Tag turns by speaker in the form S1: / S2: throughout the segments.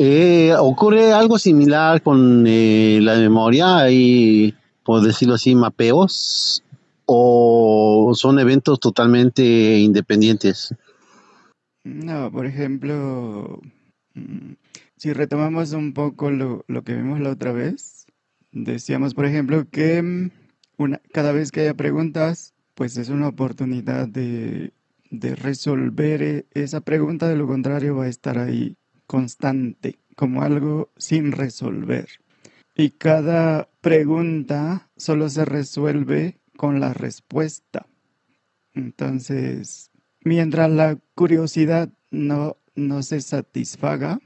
S1: Eh, ¿Ocurre algo similar con eh, la memoria? ¿Hay, por decirlo así, mapeos? ¿O son eventos totalmente independientes?
S2: No, por ejemplo, mm, si retomamos un poco lo, lo que vimos la otra vez, decíamos, por ejemplo, que mm, una, cada vez que haya preguntas, pues es una oportunidad de, de resolver e, esa pregunta, de lo contrario va a estar ahí constante, como algo sin resolver. Y cada pregunta solo se resuelve con la respuesta. Entonces, mientras la curiosidad no, no se satisfaga,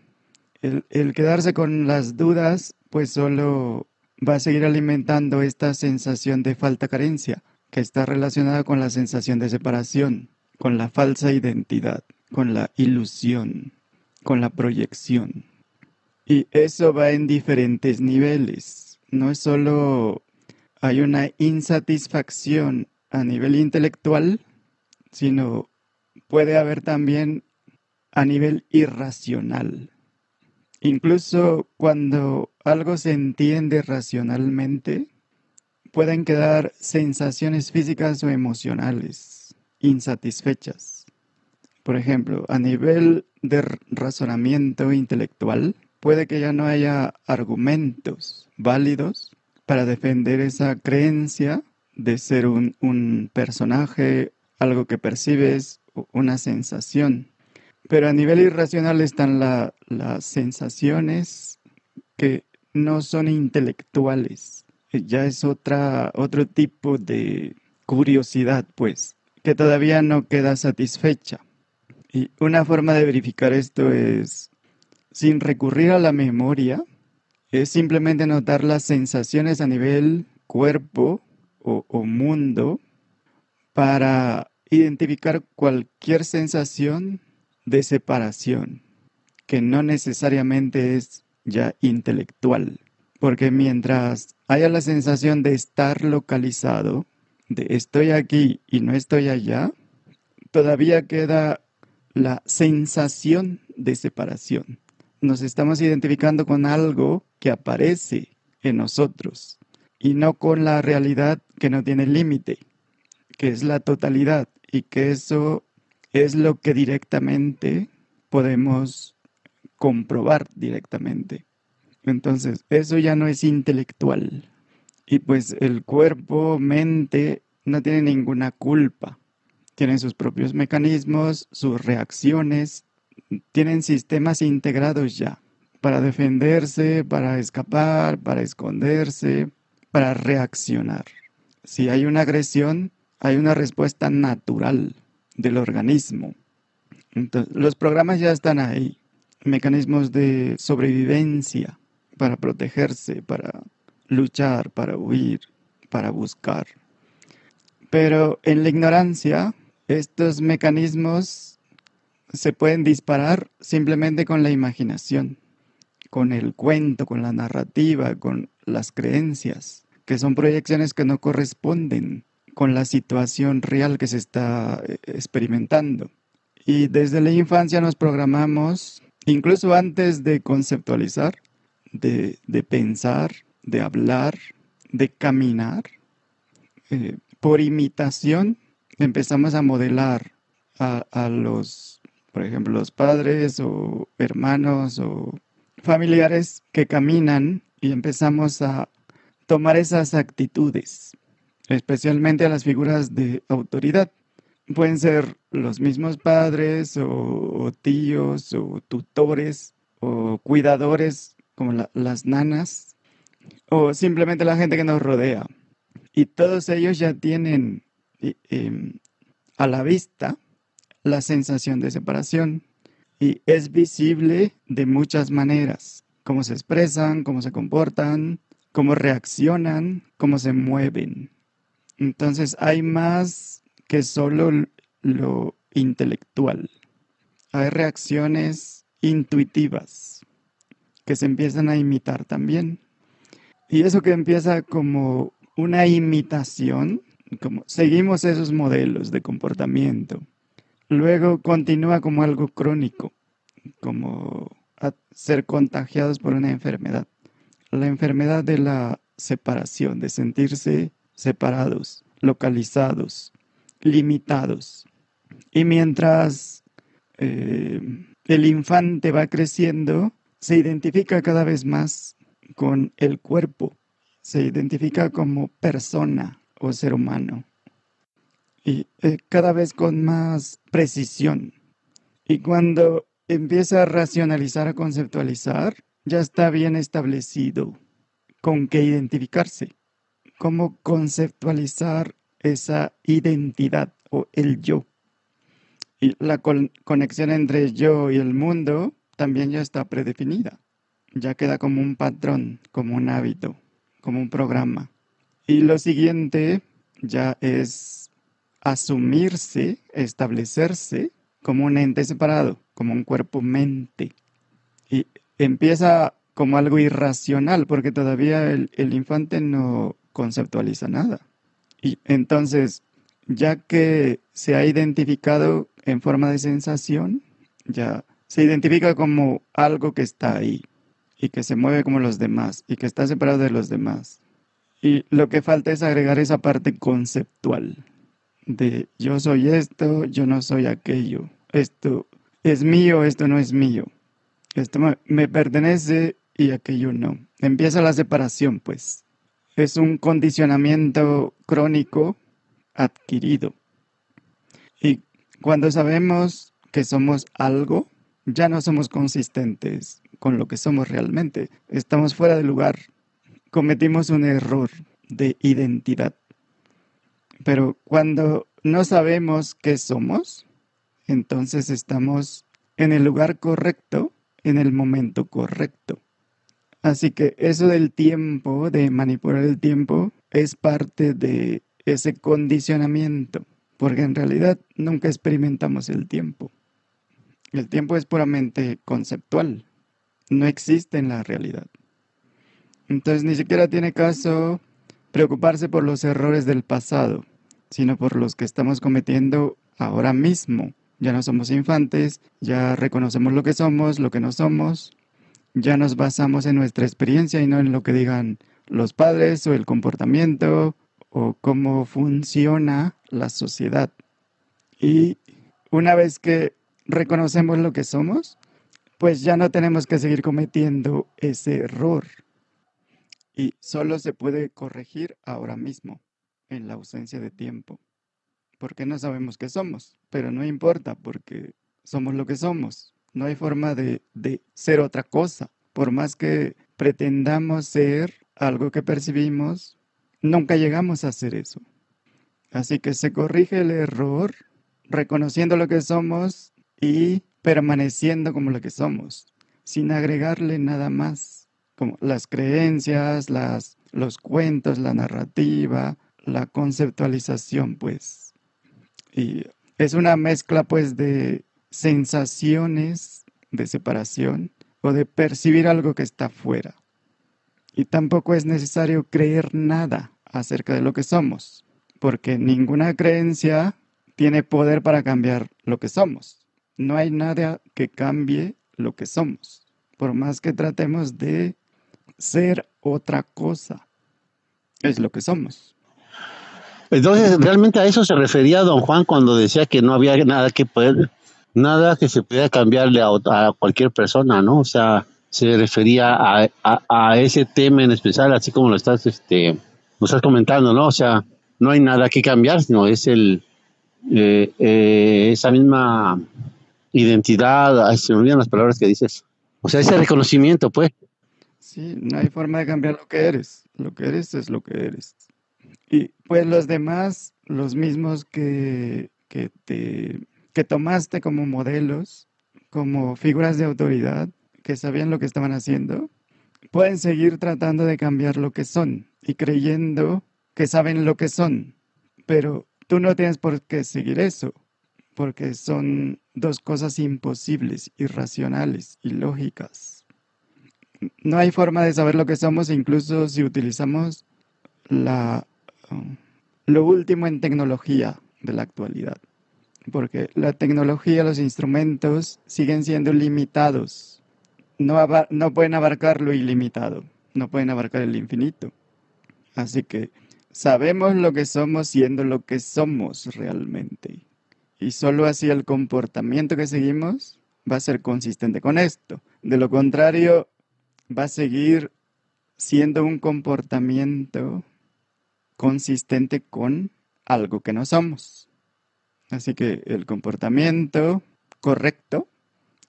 S2: el, el quedarse con las dudas, pues solo va a seguir alimentando esta sensación de falta carencia, que está relacionada con la sensación de separación, con la falsa identidad, con la ilusión con la proyección. Y eso va en diferentes niveles. No es solo hay una insatisfacción a nivel intelectual, sino puede haber también a nivel irracional. Incluso cuando algo se entiende racionalmente, pueden quedar sensaciones físicas o emocionales insatisfechas. Por ejemplo, a nivel de razonamiento intelectual, puede que ya no haya argumentos válidos para defender esa creencia de ser un, personaje, algo que percibes, una sensación. Pero a nivel irracional están las sensaciones que no son intelectuales. Ya es otra, otro tipo de curiosidad, pues, que todavía no queda satisfecha. Y una forma de verificar esto es, sin recurrir a la memoria, es simplemente notar las sensaciones a nivel cuerpo o, mundo para identificar cualquier sensación de separación, que no necesariamente es ya intelectual. Porque mientras haya la sensación de estar localizado, de estoy aquí y no estoy allá, todavía queda la sensación de separación. Nos estamos identificando con algo que aparece en nosotros y no con la realidad que no tiene límite, que es la totalidad y que eso es lo que directamente podemos comprobar directamente. Entonces, eso ya no es intelectual. Y pues el cuerpo, mente, no tiene ninguna culpa tienen sus propios mecanismos, sus reacciones, tienen sistemas integrados ya para defenderse, para escapar, para esconderse, para reaccionar. Si hay una agresión, hay una respuesta natural del organismo. Entonces, los programas ya están ahí, mecanismos de sobrevivencia para protegerse, para luchar, para huir, para buscar. Pero en la ignorancia estos mecanismos se pueden disparar simplemente con la imaginación, con el cuento, con la narrativa, con las creencias, que son proyecciones que no corresponden con la situación real que se está eh, experimentando. Y desde la infancia nos programamos, incluso antes de conceptualizar, de, pensar, de hablar, de caminar, eh, por imitación empezamos a modelar a, los, por ejemplo, los padres o hermanos o familiares que caminan y empezamos a tomar esas actitudes, especialmente a las figuras de autoridad. Pueden ser los mismos padres o, tíos o tutores o cuidadores como las nanas o simplemente la gente que nos rodea. Y todos ellos ya tienen Em, a la vista la sensación de separación y es visible de muchas maneras, cómo se expresan, cómo se comportan, cómo reaccionan, cómo se mueven. Entonces hay más que solo lo intelectual. Hay reacciones intuitivas que se empiezan a imitar también. Y eso que empieza como una imitación como seguimos esos modelos de comportamiento. Luego continúa como algo crónico, como ser contagiados por una enfermedad. La enfermedad de la separación, de sentirse separados, localizados, limitados. Y mientras eh, el infante va creciendo, se identifica cada vez más con el cuerpo, se identifica como persona o ser humano. Y eh, cada vez con más precisión. Y cuando empieza a racionalizar, a conceptualizar, ya está bien establecido con qué identificarse, cómo conceptualizar esa identidad o el yo. Y la conexión entre yo y el mundo también ya está predefinida. Ya queda como un patrón, como un hábito, como un programa. Y lo siguiente ya es asumirse, establecerse como un ente separado, como un cuerpo-mente. Y empieza como algo irracional, porque todavía el, infante no conceptualiza nada. Y entonces, ya que se ha identificado en forma de sensación, ya se identifica como algo que está ahí y que se mueve como los demás y que está separado de los demás. Y lo que falta es agregar esa parte conceptual de yo soy esto, yo no soy aquello, esto es mío, esto no es mío, esto me pertenece y aquello no. Empieza la separación, pues. Es un condicionamiento crónico adquirido. Y cuando sabemos que somos algo, ya no somos consistentes con lo que somos realmente. Estamos fuera de lugar. Cometimos un error de identidad. Pero cuando no sabemos qué somos, entonces estamos en el lugar correcto, en el momento correcto. Así que eso del tiempo, de manipular el tiempo, es parte de ese condicionamiento, porque en realidad nunca experimentamos el tiempo. El tiempo es puramente conceptual, no existe en la realidad. Entonces ni siquiera tiene caso preocuparse por los errores del pasado, sino por los que estamos cometiendo ahora mismo. Ya no somos infantes, ya reconocemos lo que somos, lo que no somos, ya nos basamos en nuestra experiencia y no en lo que digan los padres o el comportamiento o cómo funciona la sociedad. Y una vez que reconocemos lo que somos, pues ya no tenemos que seguir cometiendo ese error. Y solo se puede corregir ahora mismo, en la ausencia de tiempo. Porque no sabemos qué somos, pero no importa porque somos lo que somos. No hay forma de, de ser otra cosa. Por más que pretendamos ser algo que percibimos, nunca llegamos a hacer eso. Así que se corrige el error reconociendo lo que somos y permaneciendo como lo que somos, sin agregarle nada más, como las creencias, las, los cuentos, la narrativa, la conceptualización, pues. Y es una mezcla, pues, de sensaciones de separación o de percibir algo que está fuera. Y tampoco es necesario creer nada acerca de lo que somos, porque ninguna creencia tiene poder para cambiar lo que somos. No hay nada que cambie lo que somos, por más que tratemos de ser otra cosa. Es lo que somos.
S1: Entonces, realmente a eso se refería don Juan cuando decía que no había nada que poder, nada que se pudiera cambiarle a, cualquier persona, ¿no? O sea, se refería a, ese tema en especial, así como lo estás, este, lo estás comentando, ¿no? O sea, no hay nada que cambiar, sino es el, eh, eh, esa misma identidad, se me olvidan las palabras que dices. O sea, ese reconocimiento, pues.
S2: Sí, no hay forma de cambiar lo que eres. Lo que eres es lo que eres. Y pues los demás, los mismos que, que te que tomaste como modelos, como figuras de autoridad, que sabían lo que estaban haciendo, pueden seguir tratando de cambiar lo que son y creyendo que saben lo que son. Pero tú no tienes por qué seguir eso, porque son dos cosas imposibles, irracionales, ilógicas. No hay forma de saber lo que somos, incluso si utilizamos lo último en tecnología de la actualidad porque la tecnología, los instrumentos siguen siendo limitados no, no pueden abarcar lo ilimitado, no pueden abarcar el infinito. Así que sabemos lo que somos siendo lo que somos realmente. Y solo así el comportamiento que seguimos va a ser consistente con esto. De lo contrario, va a seguir siendo un comportamiento consistente con algo que no somos. Así que el comportamiento correcto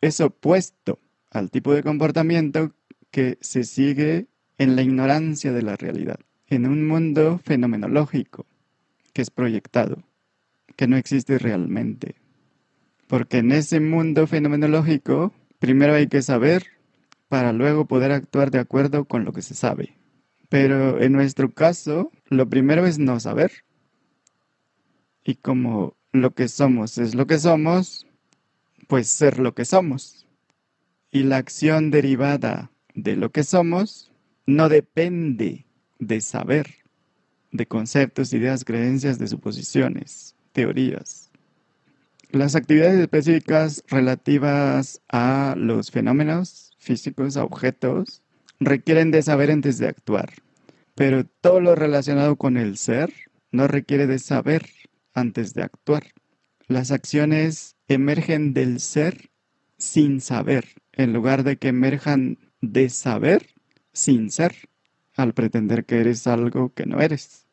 S2: es opuesto al tipo de comportamiento que se sigue en la ignorancia de la realidad, en un mundo fenomenológico que es proyectado, que no existe realmente. Porque en ese mundo fenomenológico, primero hay que saber para luego poder actuar de acuerdo con lo que se sabe. Pero en nuestro caso, lo primero es no saber. Y como lo que somos es lo que somos, pues ser lo que somos. Y la acción derivada de lo que somos no depende de saber, de conceptos, ideas, creencias, de suposiciones, teorías. Las actividades específicas relativas a los fenómenos físicos, a objetos, requieren de saber antes de actuar, pero todo lo relacionado con el ser no requiere de saber antes de actuar. Las acciones emergen del ser sin saber, en lugar de que emerjan de saber sin ser, al pretender que eres algo que no eres.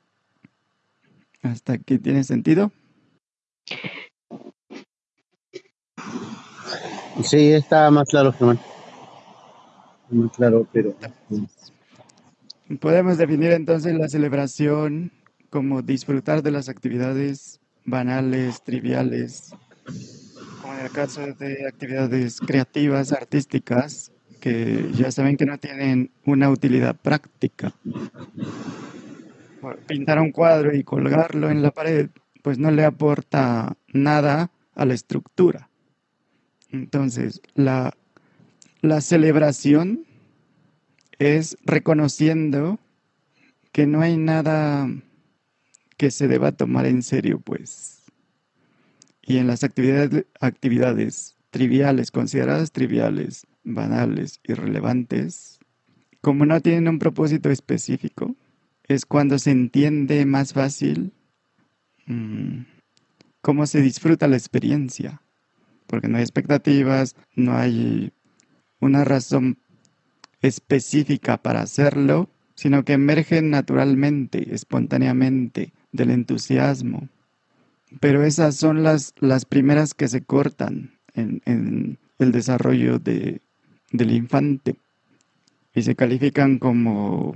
S2: ¿Hasta aquí tiene sentido?
S1: Sí, está más claro, Germán. Más claro, pero...
S2: Podemos definir entonces la celebración como disfrutar de las actividades banales, triviales, como en el caso de actividades creativas, artísticas, que ya saben que no tienen una utilidad práctica. Pintar un cuadro y colgarlo en la pared, pues no le aporta nada a la estructura. Entonces, la, la celebración es reconociendo que no hay nada que se deba tomar en serio, pues. Y en las actividades, actividades triviales, consideradas triviales, banales, irrelevantes, como no tienen un propósito específico, es cuando se entiende más fácil mm, cómo se disfruta la experiencia porque no hay expectativas, no hay una razón específica para hacerlo, sino que emergen naturalmente, espontáneamente, del entusiasmo. Pero esas son las, las primeras que se cortan en, el desarrollo de, del infante y se califican como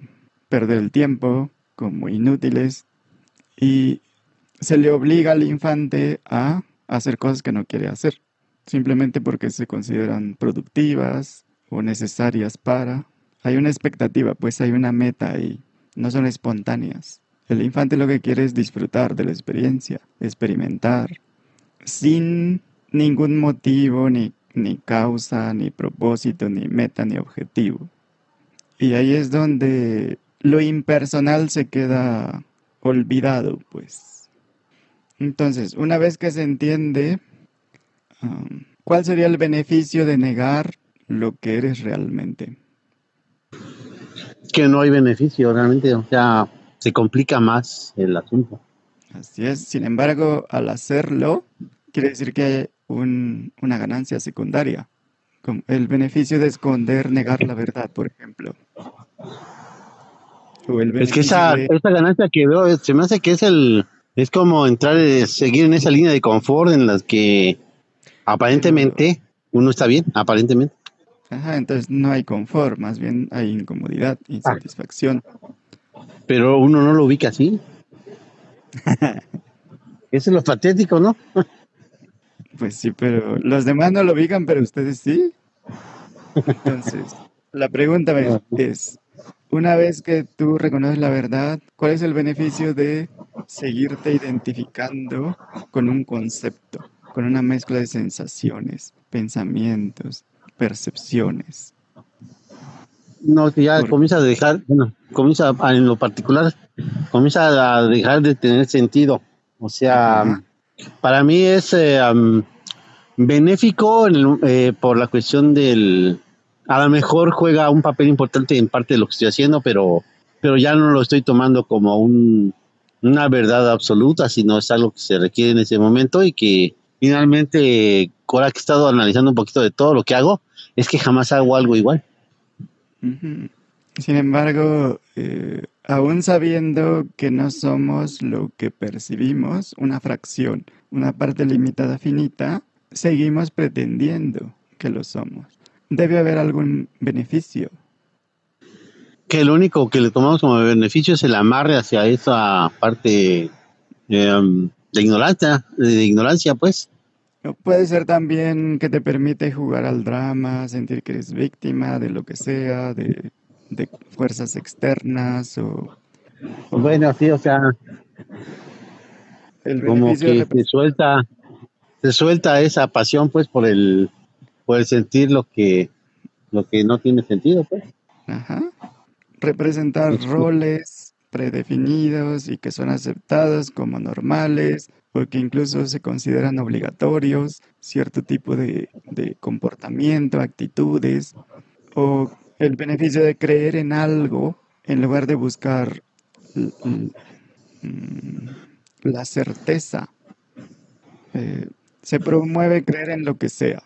S2: perder el tiempo, como inútiles, y se le obliga al infante a hacer cosas que no quiere hacer simplemente porque se consideran productivas o necesarias para. Hay una expectativa, pues hay una meta y no son espontáneas. El infante lo que quiere es disfrutar de la experiencia, experimentar, sin ningún motivo, ni, ni causa, ni propósito, ni meta, ni objetivo. Y ahí es donde lo impersonal se queda olvidado, pues. Entonces, una vez que se entiende ¿Cuál sería el beneficio de negar lo que eres realmente?
S1: Que no hay beneficio realmente, o sea, se complica más el asunto.
S2: Así es, sin embargo, al hacerlo, quiere decir que hay una ganancia secundaria. El beneficio de esconder, negar la verdad, por ejemplo.
S1: es que esa, esa ganancia que veo, se me hace que es el, es como entrar, eh, seguir en esa línea de confort en las que Aparentemente, uno está bien, aparentemente.
S2: Ajá, entonces no hay confort, más bien hay incomodidad, insatisfacción.
S1: Pero uno no lo ubica así. Eso es lo patético, ¿no?
S2: pues sí, pero los demás no lo ubican, pero ustedes sí. Entonces, la pregunta es, una vez que tú reconoces la verdad, ¿cuál es el beneficio de seguirte identificando con un concepto? Con una mezcla de sensaciones, pensamientos, percepciones.
S1: No, que ya comienza a dejar, bueno, comienza en lo particular, comienza a dejar de tener sentido. O sea, para mí es eh, benéfico eh, por la cuestión del, a lo mejor juega un papel importante en parte de lo que estoy haciendo, pero, pero ya no lo estoy tomando como un, una verdad absoluta, sino es algo que se requiere en ese momento y que finalmente, ahora que he estado analizando un poquito de todo lo que hago, es que jamás hago algo igual.
S2: Sin embargo, eh, aún sabiendo que no somos lo que percibimos, una fracción, una parte limitada finita, seguimos pretendiendo que lo somos. Debe haber algún beneficio.
S1: Que lo único que le tomamos como beneficio es el amarre hacia esa parte em, de ignorancia, de ignorancia, pues.
S2: Puede ser también que te permite jugar al drama, sentir que eres víctima de lo que sea, de, fuerzas externas o...
S1: Bueno, sí, o sea, como que te suelta, te suelta esa pasión, pues, por el, por el sentir lo que, lo que no tiene sentido, pues.
S2: Ajá. Representar roles predefinidos y que son aceptados como normales porque incluso se consideran obligatorios cierto tipo de, comportamiento, actitudes, o el beneficio de creer en algo en lugar de buscar mm, la certeza. Eh, se promueve creer en lo que sea,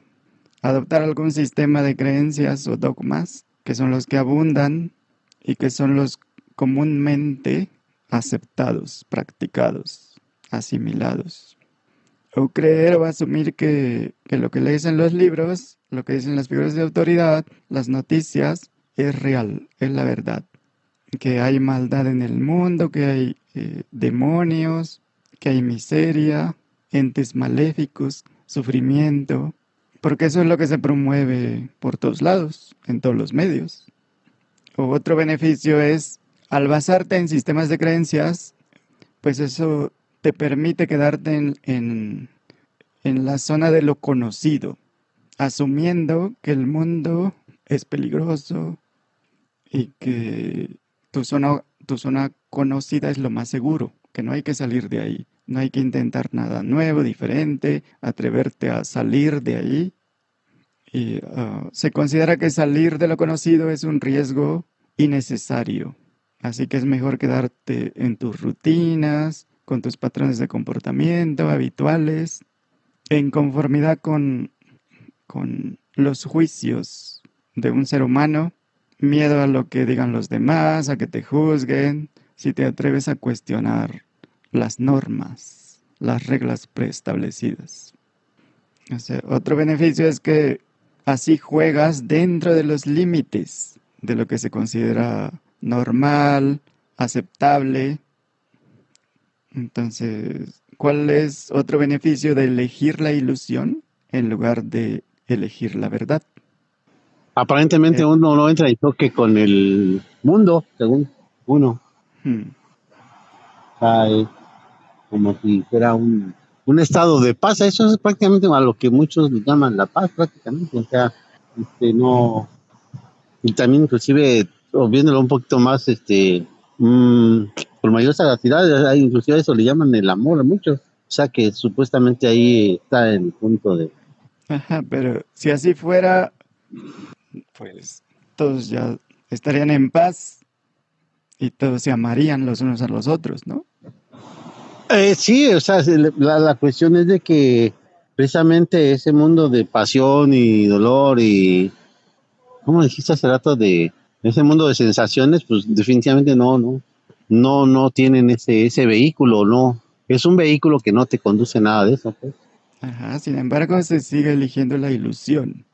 S2: adoptar algún sistema de creencias o dogmas que son los que abundan y que son los comúnmente aceptados, practicados asimilados. O creer o asumir que, lo que lees en los libros, lo que dicen las figuras de autoridad, las noticias, es real, es la verdad. Que hay maldad en el mundo, que hay eh, demonios, que hay miseria, entes maléficos, sufrimiento, porque eso es lo que se promueve por todos lados, en todos los medios. O otro beneficio es, al basarte en sistemas de creencias, pues eso te permite quedarte en, en, la zona de lo conocido, asumiendo que el mundo es peligroso y que tu zona, tu zona conocida es lo más seguro, que no hay que salir de ahí, no hay que intentar nada nuevo, diferente, atreverte a salir de ahí. Y ah, se considera que salir de lo conocido es un riesgo innecesario. Así que es mejor quedarte en tus rutinas, con tus patrones de comportamiento habituales, en conformidad con, con los juicios de un ser humano, miedo a lo que digan los demás, a que te juzguen, si te atreves a cuestionar las normas, las reglas preestablecidas. otro beneficio es que así juegas dentro de los límites de lo que se considera normal, aceptable entonces, ¿cuál es otro beneficio de elegir la ilusión en lugar de elegir la verdad?
S1: Aparentemente eh. uno no entra en choque con el mundo, según uno. Hmm. como si fuera un, estado de paz. Eso es prácticamente a lo que muchos llaman la paz, prácticamente. O sea, este, no. Y también, inclusive, viéndolo un poquito más, este, mmm, por mayor sagacidad, inclusive eso le llaman el amor a muchos. O sea que supuestamente ahí está el punto de...
S2: Ajá, pero si así fuera, pues todos ya estarían en paz y todos se amarían los unos a los otros, ¿no?
S1: Eh, sí, o sea, la, la, cuestión es de que precisamente ese mundo de pasión y dolor y, ¿cómo dijiste hace rato? De ese mundo de sensaciones, pues definitivamente no, no no, no tienen ese, ese vehículo, no. Es un vehículo que no te conduce nada de eso, pues.
S2: Ajá, sin embargo, se sigue eligiendo la ilusión.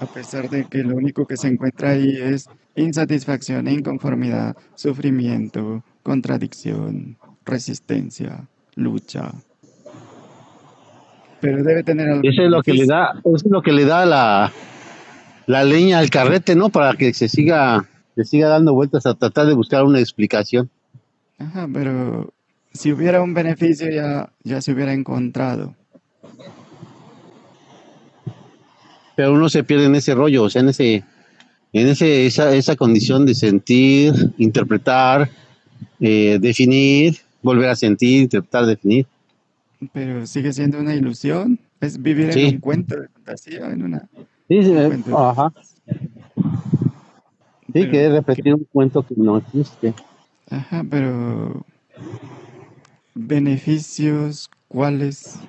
S2: A pesar de que lo único que se encuentra ahí es insatisfacción, inconformidad, sufrimiento, contradicción, resistencia, lucha. Pero debe tener algo.
S1: Eso es lo que le da, eso es lo que le da la, la leña al carrete, ¿no? Para que se siga le siga dando vueltas a tratar de buscar una explicación.
S2: Ajá, pero si hubiera un beneficio ya, ya se hubiera encontrado.
S1: Pero uno se pierde en ese rollo, o sea, en ese, en ese, esa, esa condición de sentir, interpretar, eh, definir, volver a sentir, interpretar, definir.
S2: Pero sigue siendo una ilusión, es vivir en un cuento de fantasía, en una.
S1: Sí, sí ajá. Sí, que es repetir un cuento que no existe.
S2: Ajá, pero beneficios, ¿cuáles?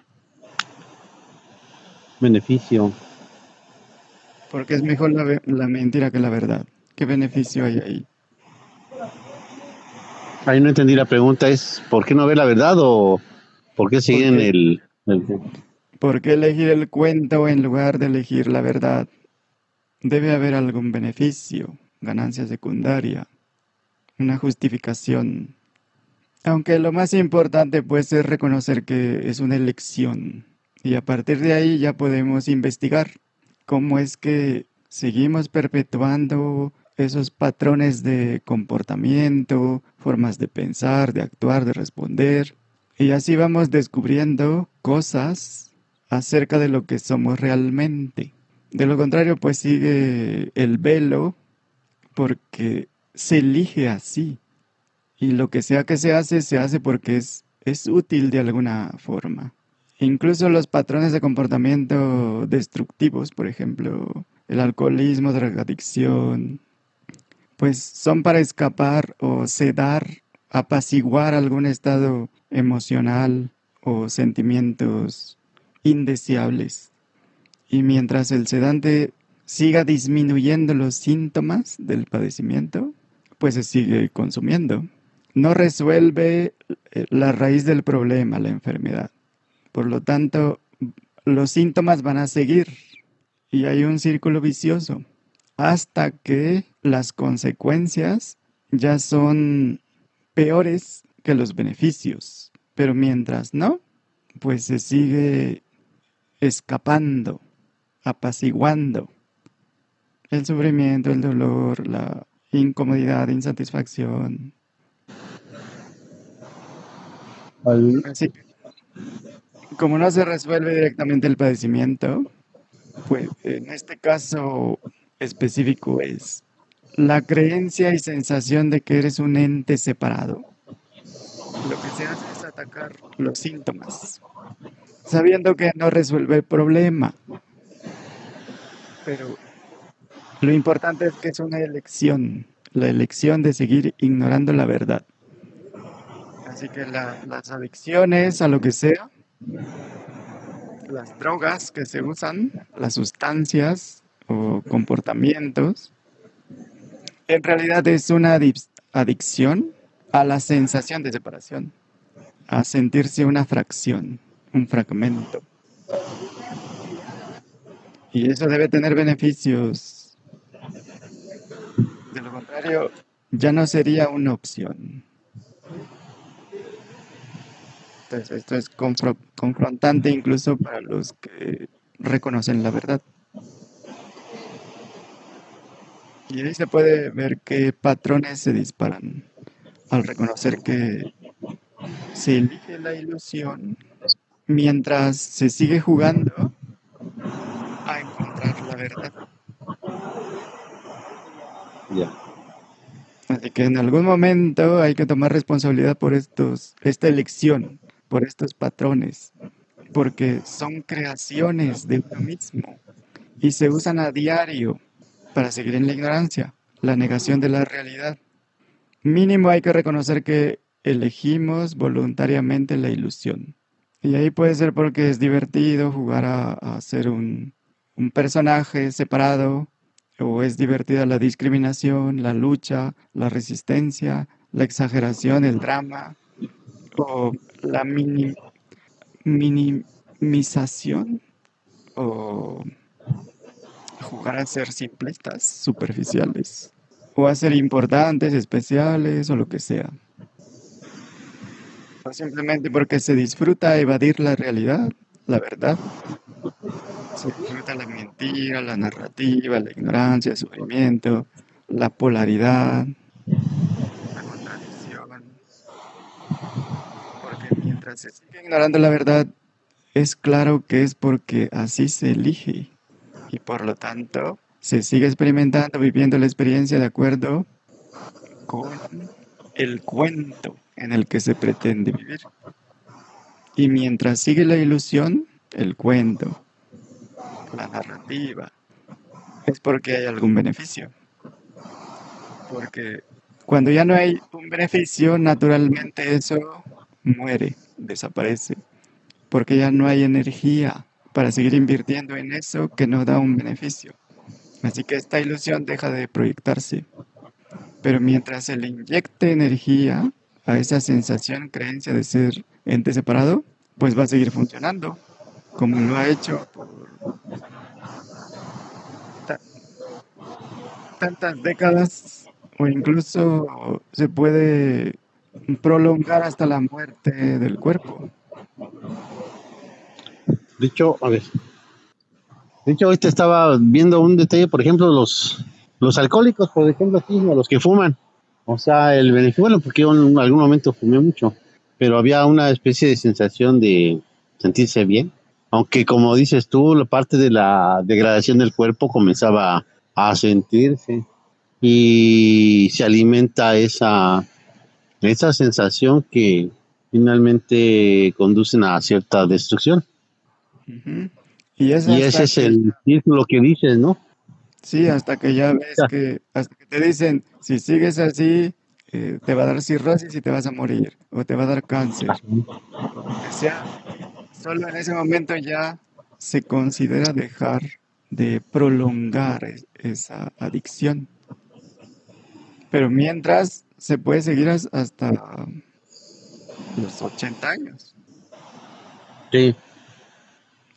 S1: Beneficio.
S2: Porque es mejor la, la mentira que la verdad. ¿Qué beneficio hay ahí?
S1: Ahí no entendí la pregunta, ¿es por qué no ver la verdad o por qué siguen el, el...
S2: ¿Por qué elegir el cuento en lugar de elegir la verdad? Debe haber algún beneficio, ganancia secundaria, una justificación. Aunque lo más importante pues es reconocer que es una elección y a partir de ahí ya podemos investigar cómo es que seguimos perpetuando esos patrones de comportamiento, formas de pensar, de actuar, de responder. Y así vamos descubriendo cosas acerca de lo que somos realmente. De lo contrario, pues sigue el velo porque se elige así. Y lo que sea que se hace, se hace porque es, es útil de alguna forma. Incluso los patrones de comportamiento destructivos, por ejemplo, el alcoholismo, drogadicción, pues son para escapar o sedar, apaciguar algún estado emocional o sentimientos indeseables. Y mientras el sedante siga disminuyendo los síntomas del padecimiento, pues se sigue consumiendo. No resuelve eh, la raíz del problema, la enfermedad. Por lo tanto, los síntomas van a seguir y hay un círculo vicioso hasta que las consecuencias ya son peores que los beneficios. Pero mientras no, pues se sigue escapando, apaciguando el sufrimiento, el dolor, la incomodidad, insatisfacción. Como no se resuelve directamente el padecimiento, pues en este caso específico es la creencia y sensación de que eres un ente separado. Lo que se hace es atacar los síntomas, sabiendo que no resuelve el problema. Pero lo importante es que es una elección, la elección de seguir ignorando la verdad. Así que las adicciones a lo que sea, las drogas que se usan, las sustancias, o comportamientos, en realidad es una adicción a la sensación de separación, a sentirse una fracción, un fragmento. Y eso debe tener beneficios. De lo contrario, ya no sería una opción. Entonces, esto es confrontante incluso para los que reconocen la verdad. Y ahí se puede ver qué patrones se disparan al reconocer que se elige la ilusión mientras se sigue jugando a encontrar la verdad. Así que en algún momento hay que tomar responsabilidad por estos, esta elección, por estos patrones, porque son creaciones de uno mismo y se usan a diario para seguir en la ignorancia, la negación de la realidad. Mínimo hay que reconocer que elegimos voluntariamente la ilusión. Y ahí puede ser porque es divertido jugar a, ser un, personaje separado, o es divertida la discriminación, la lucha, la resistencia, la exageración, el drama, o la minimización, o jugar a ser simplistas, superficiales, o a ser importantes, especiales, o lo que sea. O simplemente porque se disfruta evadir la realidad, la verdad. Se disfruta la mentira, la narrativa, la ignorancia, el sufrimiento, la polaridad, la contradicción. Porque mientras se sigue ignorando la verdad, es claro que es porque así se elige y por lo tanto se sigue experimentando, viviendo la experiencia de acuerdo con el cuento en el que se pretende vivir. Y mientras sigue la ilusión, el cuento, la narrativa, es porque hay algún beneficio. Porque cuando ya no hay un beneficio, naturalmente eso muere, desaparece. Porque ya no hay energía para seguir invirtiendo en eso que no da un beneficio. Así que esta ilusión deja de proyectarse. Pero mientras se le inyecte energía a esa sensación, creencia de ser ente separado, pues va a seguir funcionando, como lo ha hecho por tantas décadas o incluso se puede prolongar hasta la muerte del cuerpo.
S1: De hecho, a ver. Hoy te estaba viendo un detalle, por ejemplo, los, los alcohólicos, por ejemplo, los que fuman. O sea, el beneficio, bueno, porque yo en algún momento fumé mucho, pero había una especie de sensación de sentirse bien. Aunque, como dices tú, la parte de la degradación del cuerpo comenzaba a sentirse y se alimenta esa, esa sensación que finalmente conducen a cierta destrucción. Y, ese es el círculo que dices, ¿no?
S2: Sí, hasta que ya ves que, hasta que te dicen, si sigues así, eh, te va a dar cirrosis y te vas a morir, o te va a dar cáncer. O sea, solo en ese momento ya se considera dejar de prolongar esa adicción. Pero mientras se puede seguir hasta los 80 años.
S1: Sí.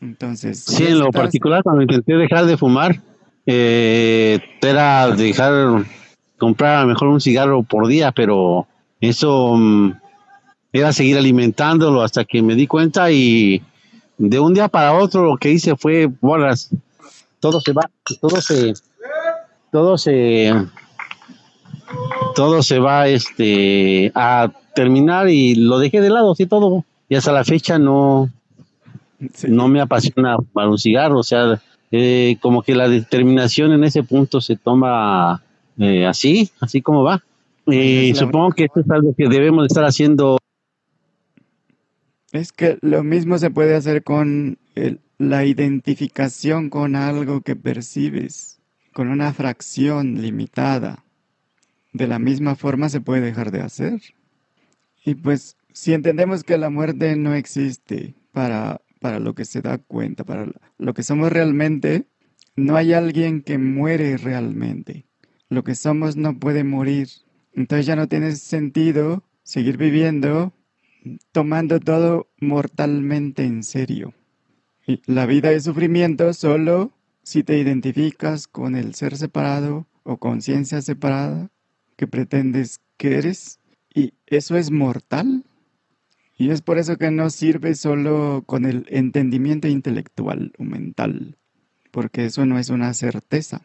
S2: Entonces.
S1: Sí, en lo particular, cuando intenté dejar de fumar, eh, era dejar, comprar a lo mejor un cigarro por día, pero eso mm, era seguir alimentándolo hasta que me di cuenta y de un día para otro lo que hice fue, bolas, todo se va, todo se, todo se, todo se va este, a terminar y lo dejé de lado, así todo. Y hasta la fecha no, no me apasiona para un cigarro, o sea, eh, como que la determinación en ese punto se toma eh, así, así como va. Y supongo que esto es algo que debemos estar haciendo.
S2: Es que lo mismo se puede hacer con la identificación con algo que percibes, con una fracción limitada. De la misma forma se puede dejar de hacer. Y pues si entendemos que la muerte no existe para para lo que se da cuenta, para lo que somos realmente, no hay alguien que muere realmente. Lo que somos no puede morir. Entonces ya no tiene sentido seguir viviendo tomando todo mortalmente en serio. La vida es sufrimiento solo si te identificas con el ser separado o conciencia separada que pretendes que eres. ¿Y eso es mortal? Y es por eso que no sirve solo con el entendimiento intelectual o mental, porque eso no es una certeza.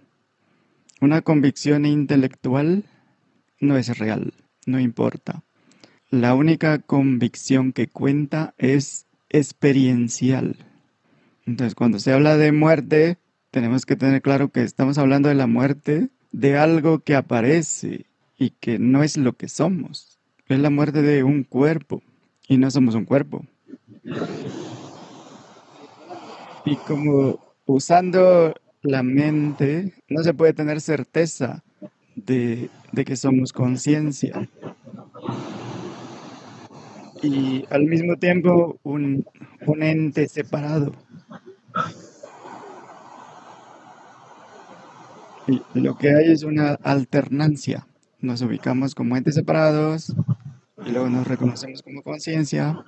S2: Una convicción intelectual no es real, no importa. La única convicción que cuenta es experiencial. Entonces, cuando se habla de muerte, tenemos que tener claro que estamos hablando de la muerte de algo que aparece y que no es lo que somos. Es la muerte de un cuerpo y no somos un cuerpo. Y como usando la mente, no se puede tener certeza de, que somos conciencia. Y al mismo tiempo un, un ente separado. Y lo que hay es una alternancia. Nos ubicamos como entes separados y luego nos reconocemos como conciencia,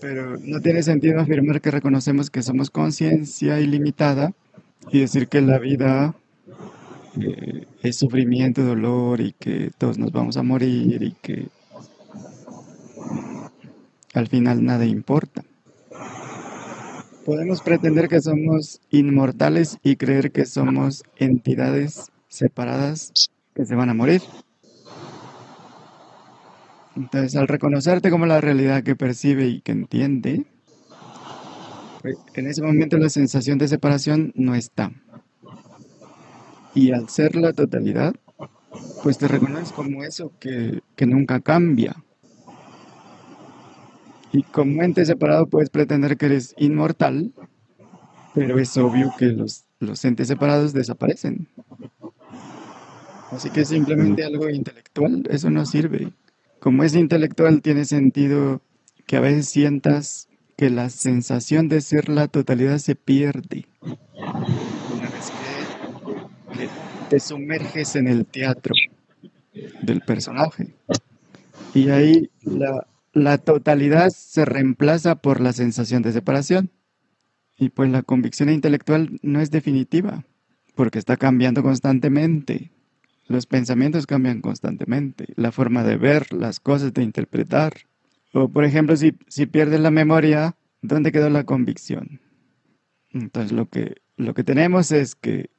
S2: pero no tiene sentido afirmar que reconocemos que somos conciencia ilimitada y decir que la vida eh, es sufrimiento, dolor y que todos nos vamos a morir y que al final nada importa. Podemos pretender que somos inmortales y creer que somos entidades separadas que se van a morir. Entonces, al reconocerte como la realidad que percibe y que entiende, pues, en ese momento la sensación de separación no está. Y al ser la totalidad, pues te reconoces como eso que, que nunca cambia. Y como ente separado puedes pretender que eres inmortal, pero es obvio que los los entes separados desaparecen. Así que simplemente algo intelectual, eso no sirve. Como es intelectual, tiene sentido que a veces sientas que la sensación de ser la totalidad se pierde. Una vez que, te sumerges en el teatro del personaje. Y ahí la, la totalidad se reemplaza por la sensación de separación. Y pues la convicción intelectual no es definitiva, porque está cambiando constantemente. Los pensamientos cambian constantemente, la forma de ver las cosas, de interpretar. O por ejemplo, si, si pierdes la memoria, ¿dónde quedó la convicción? Entonces lo que, lo que tenemos es que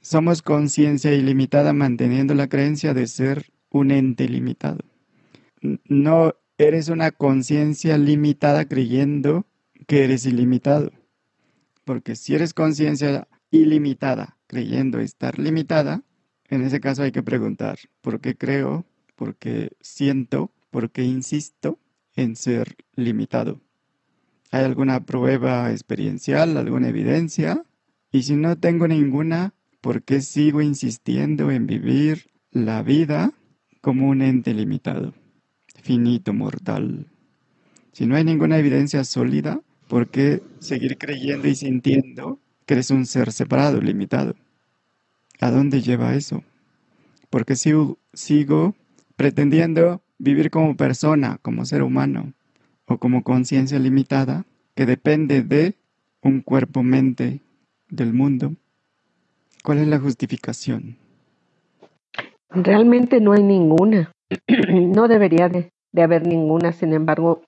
S2: somos conciencia ilimitada manteniendo la creencia de ser un ente limitado. No eres una conciencia limitada creyendo que eres ilimitado. Porque si eres conciencia ilimitada creyendo estar limitada, en ese caso hay que preguntar, ¿por qué creo? ¿Por qué siento? ¿Por qué insisto en ser limitado? ¿Hay alguna prueba experiencial, alguna evidencia? Y si no tengo ninguna, ¿por qué sigo insistiendo en vivir la vida como un ente limitado? finito mortal. Si no hay ninguna evidencia sólida, ¿por qué seguir creyendo y sintiendo que eres un ser separado, limitado? ¿A dónde lleva eso? Porque sigo, sigo pretendiendo vivir como persona, como ser humano, o como conciencia limitada que depende de un cuerpo-mente del mundo. ¿Cuál es la justificación?
S3: Realmente no hay ninguna. no debería de, haber ninguna, sin embargo,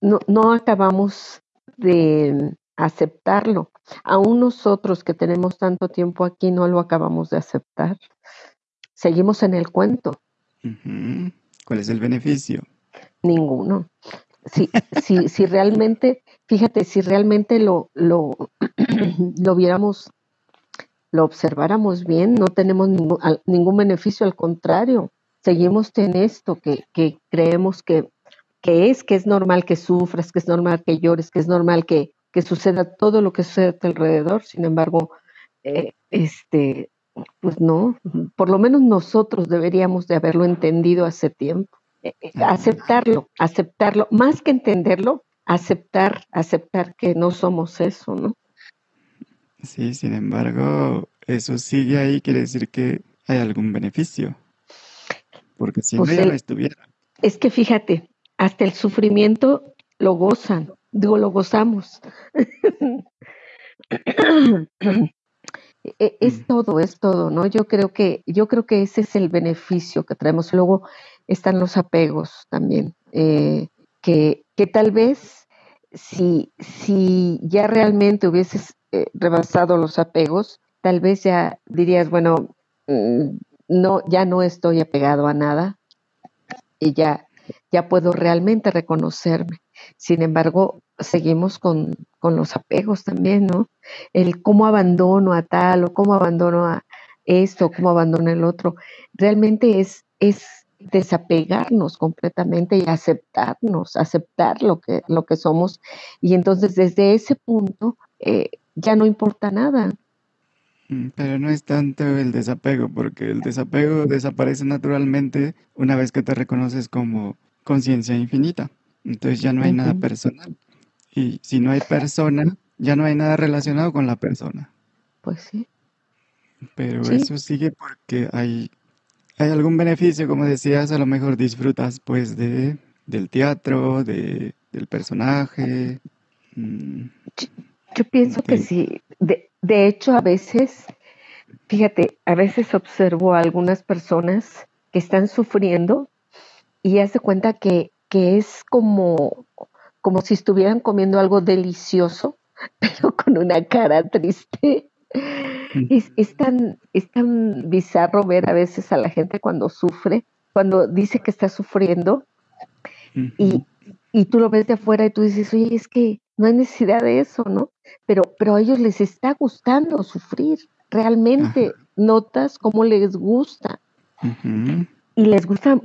S3: no acabamos de aceptarlo. Aún nosotros que tenemos tanto tiempo aquí no lo acabamos de aceptar. Seguimos en el cuento.
S2: ¿Cuál es el beneficio?
S3: Ninguno. Si, si, si realmente, fíjate, si realmente lo, lo, lo viéramos lo observáramos bien, no tenemos ningún, ningún beneficio, al contrario, seguimos en esto que, que creemos que, que, es, que es normal que sufras, que es normal que llores, que es normal que, que suceda todo lo que sucede a tu alrededor. Sin embargo, eh, este, pues no, por lo menos nosotros deberíamos de haberlo entendido hace tiempo. Eh, eh, aceptarlo, aceptarlo, más que entenderlo, aceptar, aceptar que no somos eso, ¿no?
S2: Sí, sin embargo, eso sigue ahí, quiere decir que hay algún beneficio. Porque si no, pues ya no estuviera.
S3: Es que fíjate, hasta el sufrimiento lo gozan, digo, lo gozamos. E, es mm. todo, es todo, ¿no? Yo creo que, yo creo que ese es el beneficio que traemos. Luego están los apegos también, eh, que, que tal vez si, si ya realmente hubieses eh, rebasado los apegos, tal vez ya dirías, bueno, mm, no, ya no estoy apegado a nada y ya, ya puedo realmente reconocerme. Sin embargo, seguimos con, con los apegos también, ¿no? El cómo abandono a tal o cómo abandono a esto, cómo abandono el otro. Realmente es, es desapegarnos completamente y aceptarnos, aceptar lo que, lo que somos. Y entonces desde ese punto eh, ya no importa nada.
S2: Mm, pero no es tanto el desapego, porque el desapego desaparece naturalmente una vez que te reconoces como conciencia infinita. Entonces ya no hay nada personal. Y si no hay persona, ya no hay nada relacionado con la persona.
S3: Pues sí.
S2: Pero eso sigue porque hay, hay algún beneficio, como decías, a lo mejor disfrutas pues de, del teatro, de, del personaje.
S3: Mm. Yo pienso que sí. De, de, hecho, a veces, fíjate, a veces observo a algunas personas que están sufriendo y hace cuenta que, que es como, como si estuvieran comiendo algo delicioso, pero con una cara triste. Es, es, tan, es tan bizarro ver a veces a la gente cuando sufre, cuando dice que está sufriendo y, y tú lo ves de afuera y tú dices, oye, es que no hay necesidad de eso, ¿no? Pero, pero a ellos les está gustando sufrir. Realmente notas cómo les gusta. Y les gustan